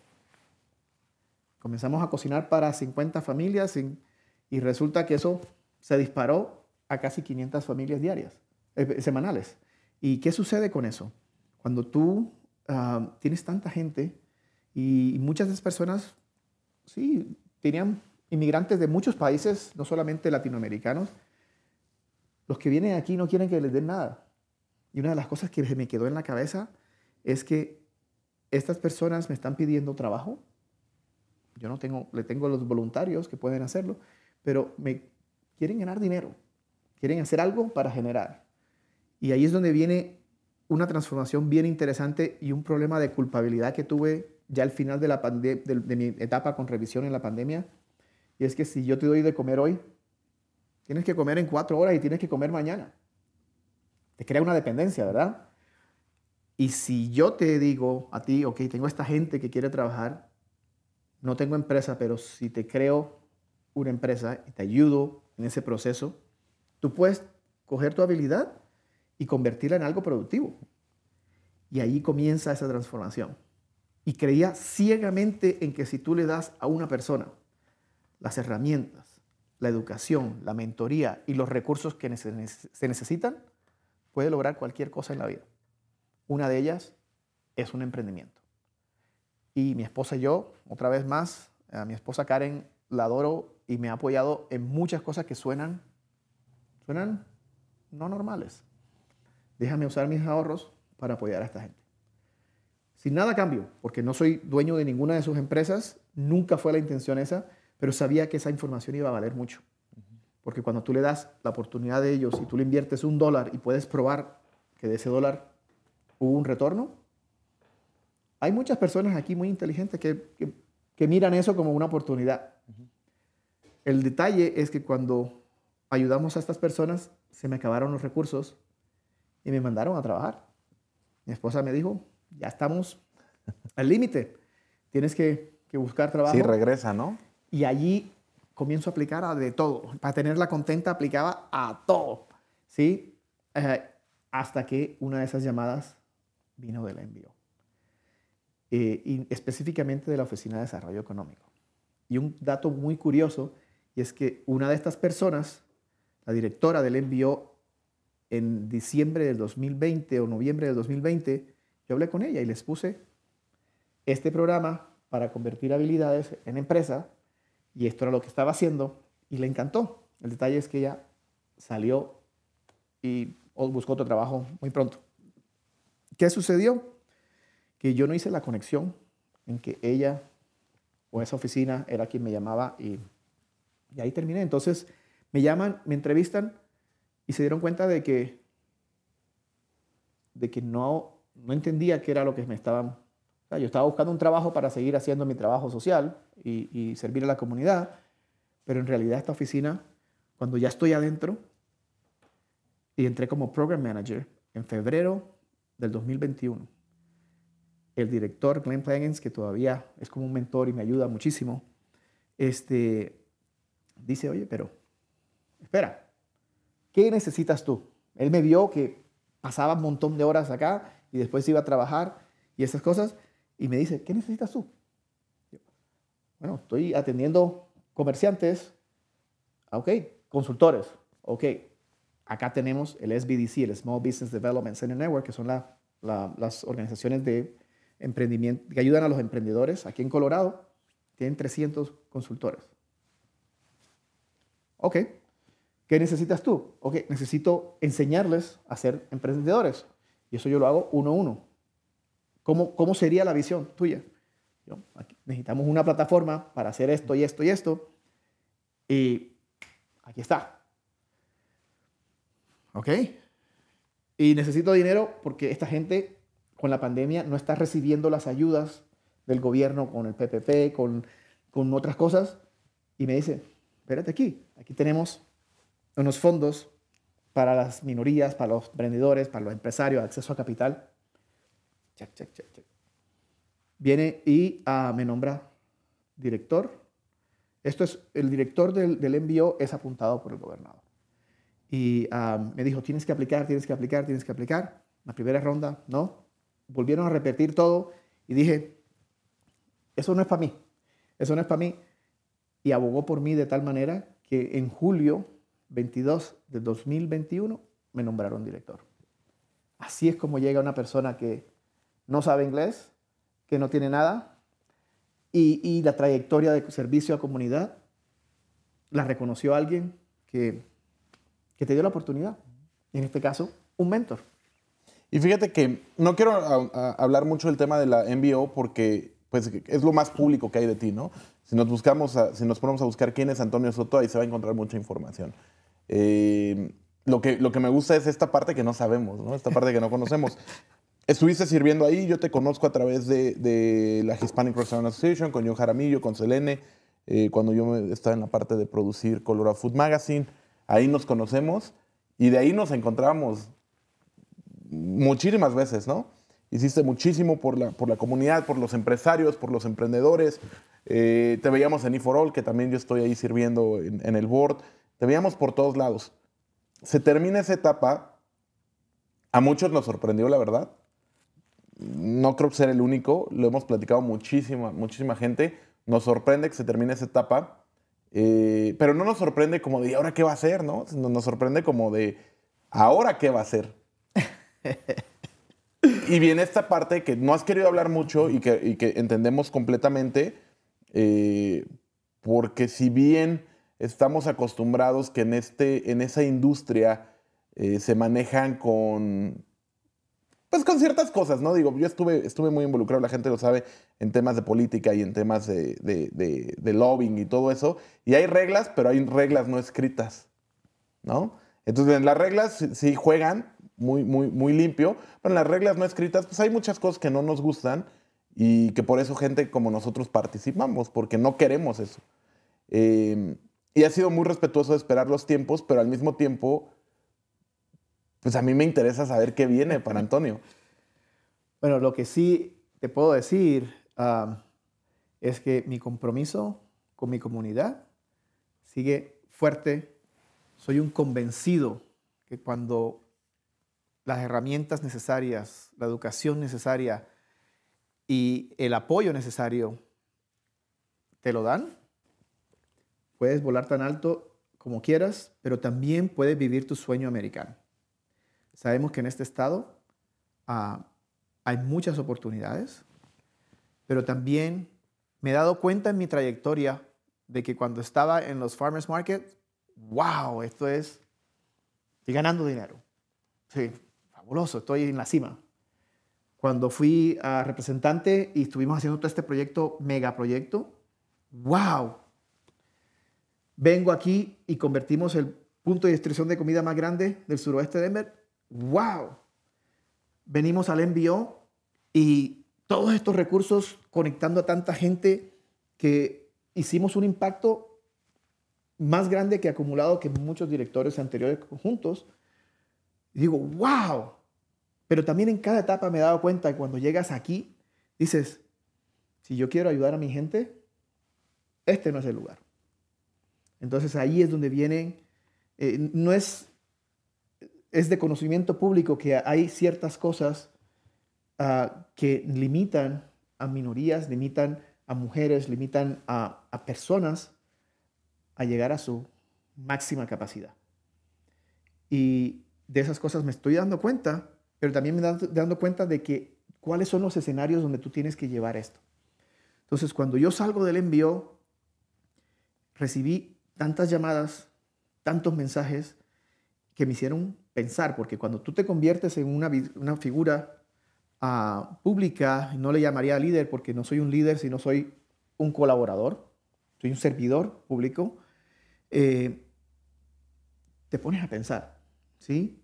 Comenzamos a cocinar para 50 familias y, y resulta que eso se disparó a casi 500 familias diarias, eh, semanales. ¿Y qué sucede con eso? Cuando tú tienes tanta gente y, y muchas de esas personas, sí, tenían inmigrantes de muchos países, no solamente latinoamericanos, los que vienen aquí no quieren que les den nada. Y una de las cosas que me quedó en la cabeza es que estas personas me están pidiendo trabajo. Yo no tengo, le tengo los voluntarios que pueden hacerlo, pero me quieren ganar dinero, quieren hacer algo para generar. Y ahí es donde viene una transformación bien interesante y un problema de culpabilidad que tuve ya al final de, la de, mi etapa con revisión en la pandemia. Y es que si yo te doy de comer hoy, tienes que comer en cuatro horas y tienes que comer mañana te crea una dependencia, ¿verdad? Y si yo te digo a ti, ok, tengo esta gente que quiere trabajar, no tengo empresa, pero si te creo una empresa y te ayudo en ese proceso, tú puedes coger tu habilidad y convertirla en algo productivo. Y ahí comienza esa transformación. Y creía ciegamente en que si tú le das a una persona las herramientas, la educación, la mentoría y los recursos que se necesitan, puede lograr cualquier cosa en la vida. Una de ellas es un emprendimiento. Y mi esposa y yo, otra vez más, A mi esposa Karen la adoro y me ha apoyado en muchas cosas que suenan, suenan no normales. Déjame usar mis ahorros para apoyar a esta gente. Sin nada cambio, porque no soy dueño de ninguna de sus empresas, nunca fue la intención esa, pero sabía que esa información iba a valer mucho. Porque cuando tú le das la oportunidad de ellos y tú le inviertes un dólar y puedes probar que de ese dólar hubo un retorno, hay muchas personas aquí muy inteligentes que, que, miran eso como una oportunidad. El detalle es que cuando ayudamos a estas personas, se me acabaron los recursos y me mandaron a trabajar. Mi esposa me dijo, ya estamos al límite, tienes que, que, buscar trabajo. Sí, regresa, ¿no? Y allí comienzo a aplicar a de todo. Para tenerla contenta aplicaba a todo, ¿sí? Eh, hasta que una de esas llamadas vino del envío. Eh, y específicamente de la Oficina de Desarrollo Económico. Y un dato muy curioso y es que una de estas personas, la directora del envío, en diciembre del 2020 o noviembre del 2020, yo hablé con ella y les puse este programa para convertir habilidades en empresa y esto era lo que estaba haciendo y le encantó. El detalle es que ella salió y buscó otro trabajo muy pronto. ¿Qué sucedió? que yo no hice la conexión en que ella o esa oficina era quien me llamaba y, y ahí terminé. Entonces me llaman, me entrevistan y se dieron cuenta de que, de que no, no entendía qué era lo que me estaban... yo estaba buscando un trabajo para seguir haciendo mi trabajo social y, y servir a la comunidad, pero en realidad esta oficina, cuando ya estoy adentro, y entré como Program Manager en febrero del 2021 el director Glenn Plagans, que todavía es como un mentor y me ayuda muchísimo, este, dice, oye, pero espera, ¿qué necesitas tú? Él me vio que pasaba un montón de horas acá y después iba a trabajar y esas cosas, y me dice, ¿qué necesitas tú? Bueno, estoy atendiendo comerciantes, ah, ok, consultores, ok, acá tenemos el SBDC, el Small Business Development Center Network, que son las organizaciones de emprendimiento, que ayudan a los emprendedores aquí en Colorado. Tienen 300 consultores. Ok. ¿Qué necesitas tú? Ok, necesito enseñarles a ser emprendedores. Y eso yo lo hago uno a uno. ¿Cómo, cómo sería la visión tuya? necesitamos una plataforma para hacer esto y esto y esto. Y aquí está. ¿Ok? Y necesito dinero porque esta gente con la pandemia no está recibiendo las ayudas del gobierno con el PPP, con, con otras cosas, y me dice, espérate aquí, aquí tenemos unos fondos para las minorías, para los emprendedores, para los empresarios, acceso a capital. Check, check, check. Viene y ah, me nombra director. Esto es, el director del, del envío es apuntado por el gobernador. Y ah, me dijo, tienes que aplicar, tienes que aplicar, tienes que aplicar. La primera ronda, no volvieron a repetir todo y dije, eso no es para mí, eso no es para mí. Y abogó por mí de tal manera que en julio 22 de 2021 me nombraron director. Así es como llega una persona que no sabe inglés, que no tiene nada, y, y la trayectoria de servicio a comunidad la reconoció alguien que, que te dio la oportunidad. En este caso, un mentor. Y fíjate que no quiero hablar mucho del tema de la MBO porque pues, es lo más público que hay de ti, ¿no? Si nos, buscamos si nos ponemos a buscar quién es Antonio Soto, ahí se va a encontrar mucha información. Eh, lo, que, lo que me gusta es esta parte que no sabemos, ¿no? Esta parte que no conocemos. Estuviste sirviendo ahí, yo te conozco a través de, la Hispanic Restaurant Association, con John Jaramillo, con Selene, eh, cuando yo estaba en la parte de producir Colorado Food Magazine. Ahí nos conocemos y de ahí nos encontramos muchísimas veces, ¿no? Hiciste muchísimo por la, por la comunidad, por los empresarios, por los emprendedores. Eh, te veíamos en E4All, que también yo estoy ahí sirviendo en, el board. Te veíamos por todos lados. Se termina esa etapa. A muchos nos sorprendió, la verdad. No creo que ser el único. Lo hemos platicado muchísima, muchísima gente. Nos sorprende que se termine esa etapa. Eh, pero no nos sorprende como de, ¿ahora qué va a hacer? ¿no? Nos sorprende como de, ¿ahora qué va a hacer? y viene esta parte que no has querido hablar mucho y que, entendemos completamente, eh, porque si bien estamos acostumbrados que en, este, en esa industria eh, se manejan con, pues con ciertas cosas, ¿no? Digo, yo estuve, estuve muy involucrado, la gente lo sabe, en temas de política y en temas de, de, lobbying y todo eso. Y hay reglas, pero hay reglas no escritas, ¿no? Entonces, en las reglas sí juegan muy, muy, muy limpio, pero en las reglas no escritas, pues hay muchas cosas que no nos gustan y que por eso gente como nosotros participamos, porque no queremos eso. Em, y ha sido muy respetuoso de esperar los tiempos, pero al mismo tiempo, pues a mí me interesa saber qué viene para Antonio. Bueno, lo que sí te puedo decir es que mi compromiso con mi comunidad sigue fuerte. Soy un convencido que cuando las herramientas necesarias, la educación necesaria y el apoyo necesario te lo dan, puedes volar tan alto como quieras, pero también puedes vivir tu sueño americano. Sabemos que en este estado ah, hay muchas oportunidades, pero también me he dado cuenta en mi trayectoria de que cuando estaba en los farmers market, wow, esto es, estoy ganando dinero. Sí, fabuloso, estoy en la cima. Cuando fui a representante y estuvimos haciendo todo este proyecto, megaproyecto, wow. Vengo aquí y convertimos el punto de distribución de comida más grande del suroeste de Denver. Wow. Venimos al envío y todos estos recursos conectando a tanta gente que hicimos un impacto más grande que acumulado que muchos directores anteriores juntos. Y digo, wow. Pero también en cada etapa me he dado cuenta que cuando llegas aquí, dices, si yo quiero ayudar a mi gente, este no es el lugar. Entonces ahí es donde vienen, eh, no es, es de conocimiento público que hay ciertas cosas Ah, que limitan a minorías, limitan a mujeres, limitan a, personas a llegar a su máxima capacidad. Y de esas cosas me estoy dando cuenta, pero también me estoy dando cuenta de que cuáles son los escenarios donde tú tienes que llevar esto. Entonces, cuando yo salgo del envío, recibí tantas llamadas, tantos mensajes que me hicieron pensar, porque cuando tú te conviertes en una, figura pública, no le llamaría líder porque no soy un líder, sino soy un colaborador, soy un servidor público, eh, te pones a pensar, ¿sí?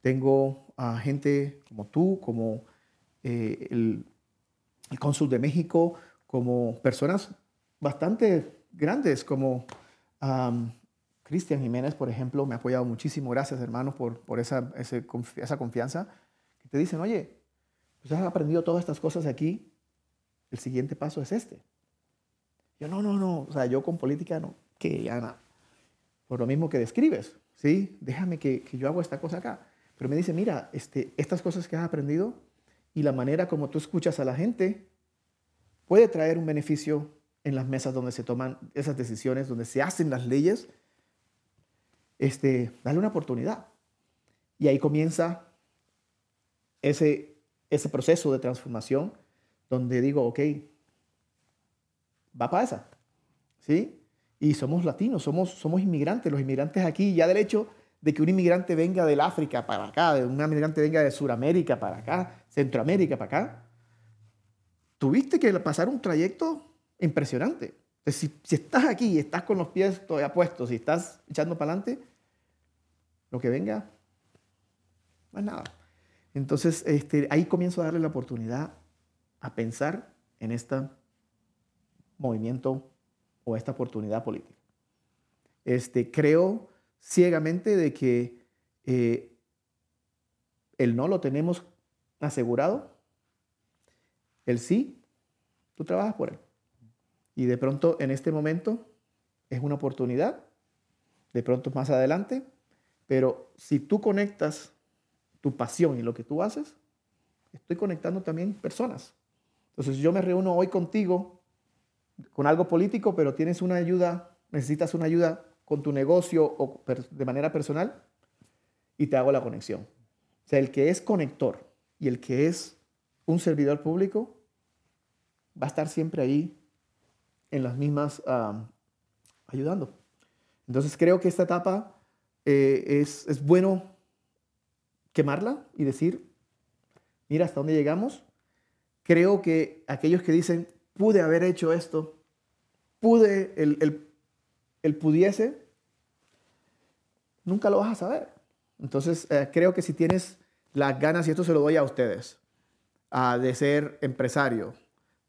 Tengo a gente como tú, como eh, el, el cónsul de México, como personas bastante grandes, como Cristian Jiménez, por ejemplo, me ha apoyado muchísimo. Gracias, hermano, por, esa, confianza. Que te dicen, oye, pues has aprendido todas estas cosas aquí, el siguiente paso es este. Yo, no, no, no, o sea, yo con política no, que ya nada. Por lo mismo que describes, ¿sí? Déjame que, que, yo hago esta cosa acá. Pero me dice, mira, este, estas cosas que has aprendido y la manera como tú escuchas a la gente puede traer un beneficio en las mesas donde se toman esas decisiones, donde se hacen las leyes. Este, dale una oportunidad. Y ahí comienza ese ese proceso de transformación donde digo, ok, va para esa, ¿sí? Y somos latinos, somos, somos inmigrantes. Los inmigrantes aquí, ya del hecho de que un inmigrante venga del África para acá, de un inmigrante venga de Sudamérica para acá, Centroamérica para acá, tuviste que pasar un trayecto impresionante. si, si, estás aquí y estás con los pies todavía puestos y estás echando para adelante, lo que venga, es nada. Entonces, este, ahí comienzo a darle la oportunidad a pensar en este movimiento o esta oportunidad política. Este, creo ciegamente de que eh, el no lo tenemos asegurado, el sí, tú trabajas por él. Y de pronto en este momento es una oportunidad, de pronto más adelante, pero si tú conectas tu pasión y lo que tú haces, estoy conectando también personas. Entonces yo me reúno hoy contigo con algo político, pero tienes una ayuda, necesitas una ayuda con tu negocio o de manera personal y te hago la conexión. O sea, el que es conector y el que es un servidor público va a estar siempre ahí en las mismas ayudando. Entonces creo que esta etapa eh, es, es bueno quemarla y decir, mira hasta dónde llegamos. Creo que aquellos que dicen, pude haber hecho esto, pude, el, el, pudiese, nunca lo vas a saber. Entonces, eh, creo que si tienes las ganas, y esto se lo doy a ustedes, de ser empresario,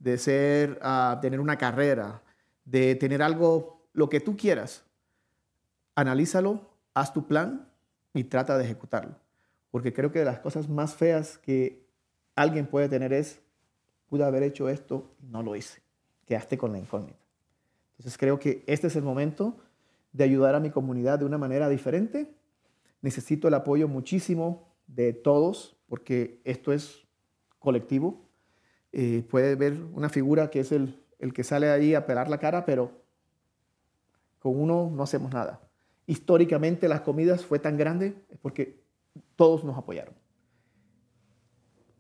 de ser, tener una carrera, de tener algo, lo que tú quieras, analízalo, haz tu plan y trata de ejecutarlo. Porque creo que de las cosas más feas que alguien puede tener es, pude haber hecho esto y no lo hice. Quedaste con la incógnita. Entonces creo que este es el momento de ayudar a mi comunidad de una manera diferente. Necesito el apoyo muchísimo de todos porque esto es colectivo. Eh, puede ver una figura que es el, el que sale ahí a pelar la cara, pero con uno no hacemos nada. Históricamente las comidas fue tan grande porque todos nos apoyaron.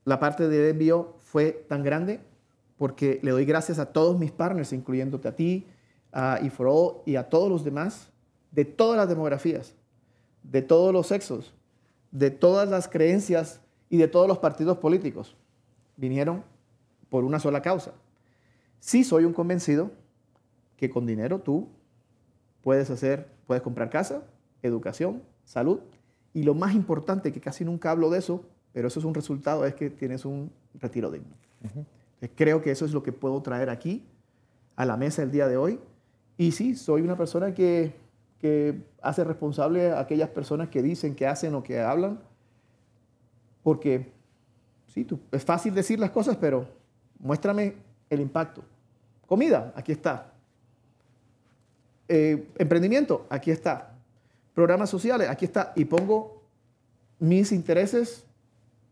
La parte de envío fue tan grande porque le doy gracias a todos mis partners, incluyéndote a ti, a Ifro y a todos los demás, de todas las demografías, de todos los sexos, de todas las creencias y de todos los partidos políticos. Vinieron por una sola causa. Sí soy un convencido que con dinero tú puedes hacer, puedes comprar casa, educación, salud y lo más importante, que casi nunca hablo de eso, pero eso es un resultado, es que tienes un retiro digno. Creo que eso es lo que puedo traer aquí a la mesa el día de hoy. Y sí, soy una persona que, que hace responsable a aquellas personas que dicen, que hacen o que hablan, porque sí, tú, es fácil decir las cosas, pero muéstrame el impacto. Comida, aquí está. Eh, emprendimiento, aquí está programas sociales, aquí está, y pongo mis intereses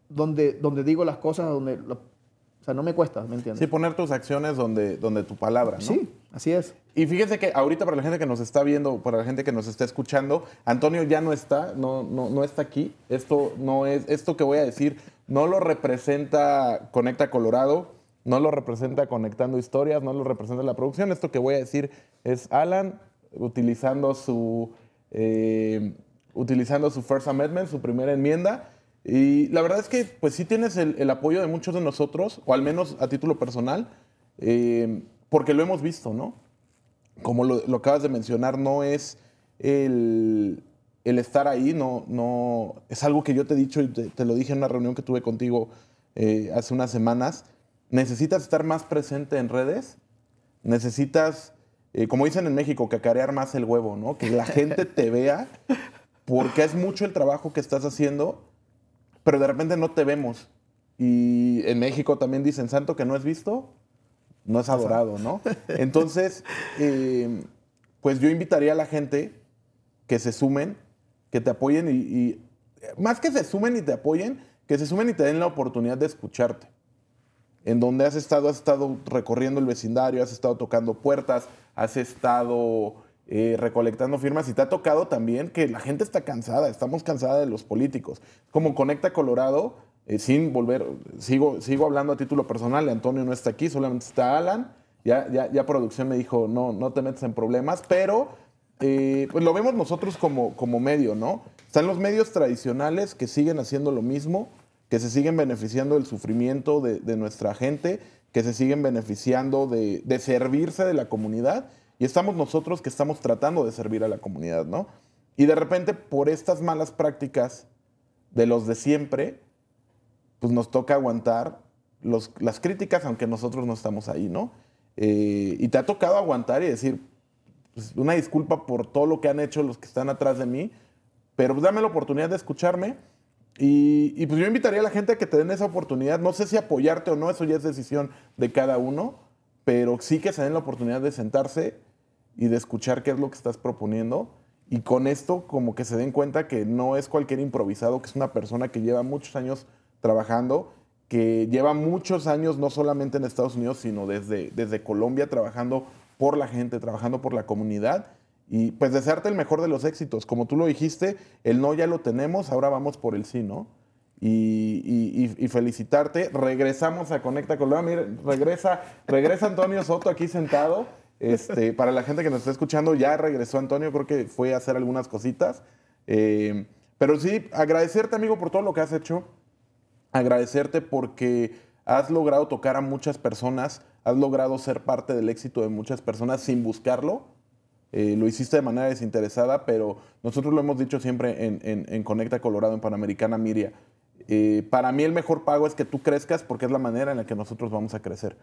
donde, donde digo las cosas, donde, o sea, no me cuesta, ¿me entiendes? Sí, poner tus acciones donde, donde tu palabra, ¿no? Sí, así es. Y fíjese que ahorita para la gente que nos está viendo, para la gente que nos está escuchando, Antonio ya no está, no, no, no está aquí. Esto no es, esto que voy a decir no lo representa Conecta Colorado, no lo representa Conectando Historias, no lo representa la producción. Esto que voy a decir es Alan utilizando su eh, utilizando su First Amendment, su primera enmienda. Y la verdad es que pues sí tienes el, apoyo de muchos de nosotros, o al menos a título personal, eh, porque lo hemos visto, ¿no? Como lo, acabas de mencionar, no es el, estar ahí, no, no, es algo que yo te he dicho y te, lo dije en una reunión que tuve contigo eh, hace unas semanas. Necesitas estar más presente en redes, necesitas eh, como dicen en México, cacarear más el huevo, ¿no? Que la gente te vea, porque es mucho el trabajo que estás haciendo, pero de repente no te vemos. Y en México también dicen, santo que no es visto, no es adorado, ¿no? Entonces, em, pues yo invitaría a la gente que se sumen, que te apoyen y, y, más que se sumen y te apoyen, que se sumen y te den la oportunidad de escucharte. En donde has estado, has estado recorriendo el vecindario, has estado tocando puertas, has estado eh, recolectando firmas y te ha tocado también que la gente está cansada, estamos cansada de los políticos. Como Conecta Colorado, eh, sin volver, sigo, sigo hablando a título personal, Antonio no está aquí, solamente está Alan. Ya, ya, producción me dijo, no, no te metes en problemas, pero eh, pues lo vemos nosotros como, como medio, ¿no? Están los medios tradicionales que siguen haciendo lo mismo, que se siguen beneficiando del sufrimiento de, nuestra gente que se siguen beneficiando de, servirse de la comunidad y estamos nosotros que estamos tratando de servir a la comunidad, ¿no? Y de repente por estas malas prácticas de los de siempre, pues nos toca aguantar las críticas, aunque nosotros no estamos ahí, ¿no? Eh, y te ha tocado aguantar y decir, pues, una disculpa por todo lo que han hecho los que están atrás de mí, pero dame la oportunidad de escucharme y, pues yo invitaría a la gente a que te den esa oportunidad. No sé si apoyarte o no, eso ya es decisión de cada uno, pero sí que se den la oportunidad de sentarse y de escuchar qué es lo que estás proponiendo. Y con esto como que se den cuenta que no es cualquier improvisado, que es una persona que lleva muchos años trabajando, que lleva muchos años no solamente en Estados Unidos, sino desde, desde Colombia trabajando por la gente, trabajando por la comunidad y pues desearte el mejor de los éxitos. Como tú lo dijiste, el no ya lo tenemos, ahora vamos por el sí, ¿no? Y, felicitarte. Regresamos a Conecta Colombia. Mira, regresa, regresa Antonio Soto aquí sentado. Este, para la gente que nos está escuchando, ya regresó Antonio, creo que fue a hacer algunas cositas. Eh, pero sí, agradecerte, amigo, por todo lo que has hecho. Agradecerte porque has logrado tocar a muchas personas, has logrado ser parte del éxito de muchas personas sin buscarlo. Eh, lo hiciste de manera desinteresada, pero nosotros lo hemos dicho siempre en, Conecta Colorado, en Panamericana Miria. Eh, para mí el mejor pago es que tú crezcas porque es la manera en la que nosotros vamos a crecer.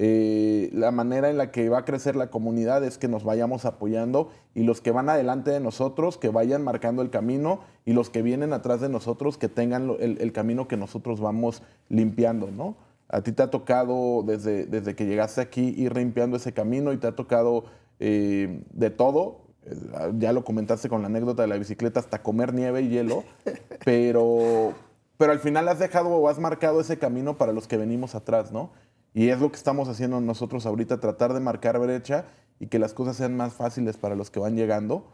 Eh, la manera en la que va a crecer la comunidad es que nos vayamos apoyando y los que van adelante de nosotros que vayan marcando el camino y los que vienen atrás de nosotros que tengan el, camino que nosotros vamos limpiando, ¿no? A ti te ha tocado desde, desde que llegaste aquí ir limpiando ese camino y te ha tocado eh, de todo. Eh, ya lo comentaste con la anécdota de la bicicleta, hasta comer nieve y hielo, pero, pero al final has dejado o has marcado ese camino para los que venimos atrás, ¿no? Y es lo que estamos haciendo nosotros ahorita, tratar de marcar brecha y que las cosas sean más fáciles para los que van llegando.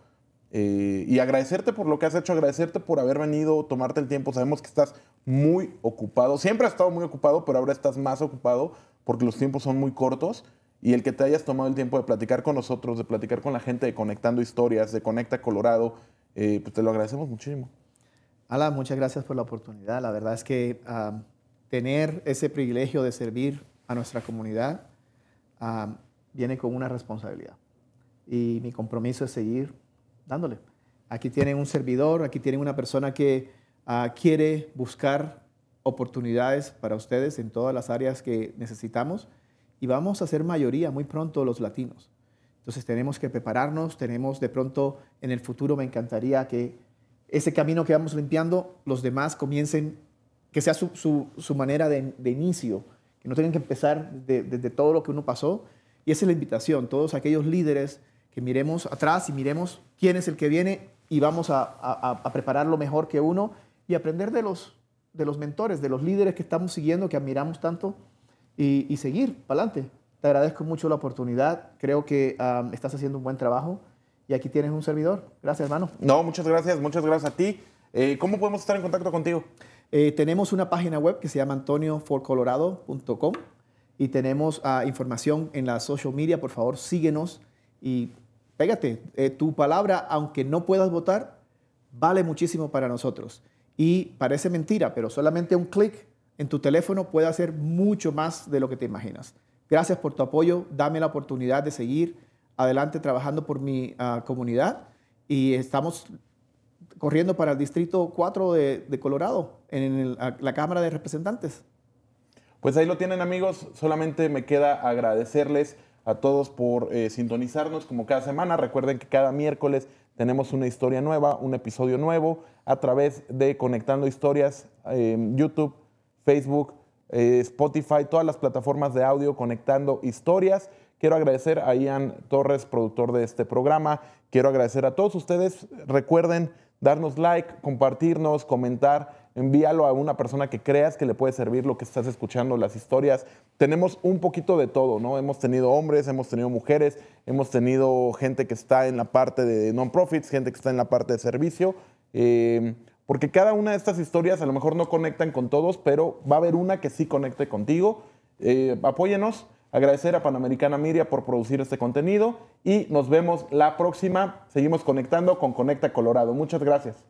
Eh, y agradecerte por lo que has hecho, agradecerte por haber venido, tomarte el tiempo. Sabemos que estás muy ocupado. Siempre has estado muy ocupado, pero ahora estás más ocupado porque los tiempos son muy cortos. Y el que te hayas tomado el tiempo de platicar con nosotros, de platicar con la gente de Conectando Historias, de Conecta Colorado, eh, pues te lo agradecemos muchísimo. Alan, muchas gracias por la oportunidad. La verdad es que ah, tener ese privilegio de servir a nuestra comunidad ah, viene con una responsabilidad. Y mi compromiso es seguir dándole. Aquí tienen un servidor, aquí tienen una persona que ah, quiere buscar oportunidades para ustedes en todas las áreas que necesitamos y vamos a ser mayoría muy pronto los latinos. Entonces tenemos que prepararnos, tenemos de pronto en el futuro me encantaría que ese camino que vamos limpiando, los demás comiencen, que sea su, manera de, inicio que no tengan que empezar desde todo lo que uno pasó. Y esa es la invitación, todos aquellos líderes que miremos atrás y miremos quién es el que viene y vamos a, prepararlo mejor que uno y aprender de los, de los mentores, de los líderes que estamos siguiendo, que admiramos tanto y, seguir para adelante. Te agradezco mucho la oportunidad, creo que estás haciendo un buen trabajo y aquí tienes un servidor. Gracias, hermano. No, muchas gracias, muchas gracias a ti. Eh, ¿Cómo podemos estar en contacto contigo? Eh, tenemos una página web que se llama antonioforcolorado.com y tenemos ah, información en la social media. Por favor, síguenos y pégate. Eh, tu palabra, aunque no puedas votar, vale muchísimo para nosotros. Y parece mentira, pero solamente un clic en tu teléfono puede hacer mucho más de lo que te imaginas. Gracias por tu apoyo. Dame la oportunidad de seguir adelante trabajando por mi ah, comunidad y estamos corriendo para el Distrito 4 de, Colorado, en la Cámara de Representantes. Pues ahí lo tienen amigos, solamente me queda agradecerles a todos por eh, sintonizarnos como cada semana. Recuerden que cada miércoles tenemos una historia nueva, un episodio nuevo a través de Conectando Historias, YouTube, Facebook, eh, Spotify, todas las plataformas de audio Conectando Historias. Quiero agradecer a Ian Torres, productor de este programa. Quiero agradecer a todos ustedes. Recuerden darnos like, compartirnos, comentar, envíalo a una persona que creas que le puede servir lo que estás escuchando, las historias. Tenemos un poquito de todo, ¿no? Hemos tenido hombres, hemos tenido mujeres, hemos tenido gente que está en la parte de non-profits, gente que está en la parte de servicio. Eh, porque cada una de estas historias a lo mejor no conectan con todos, pero va a haber una que sí conecte contigo. Eh, apóyenos. Agradecer a Panamericana Miria por producir este contenido y nos vemos la próxima. Seguimos conectando con Conecta Colorado. Muchas gracias.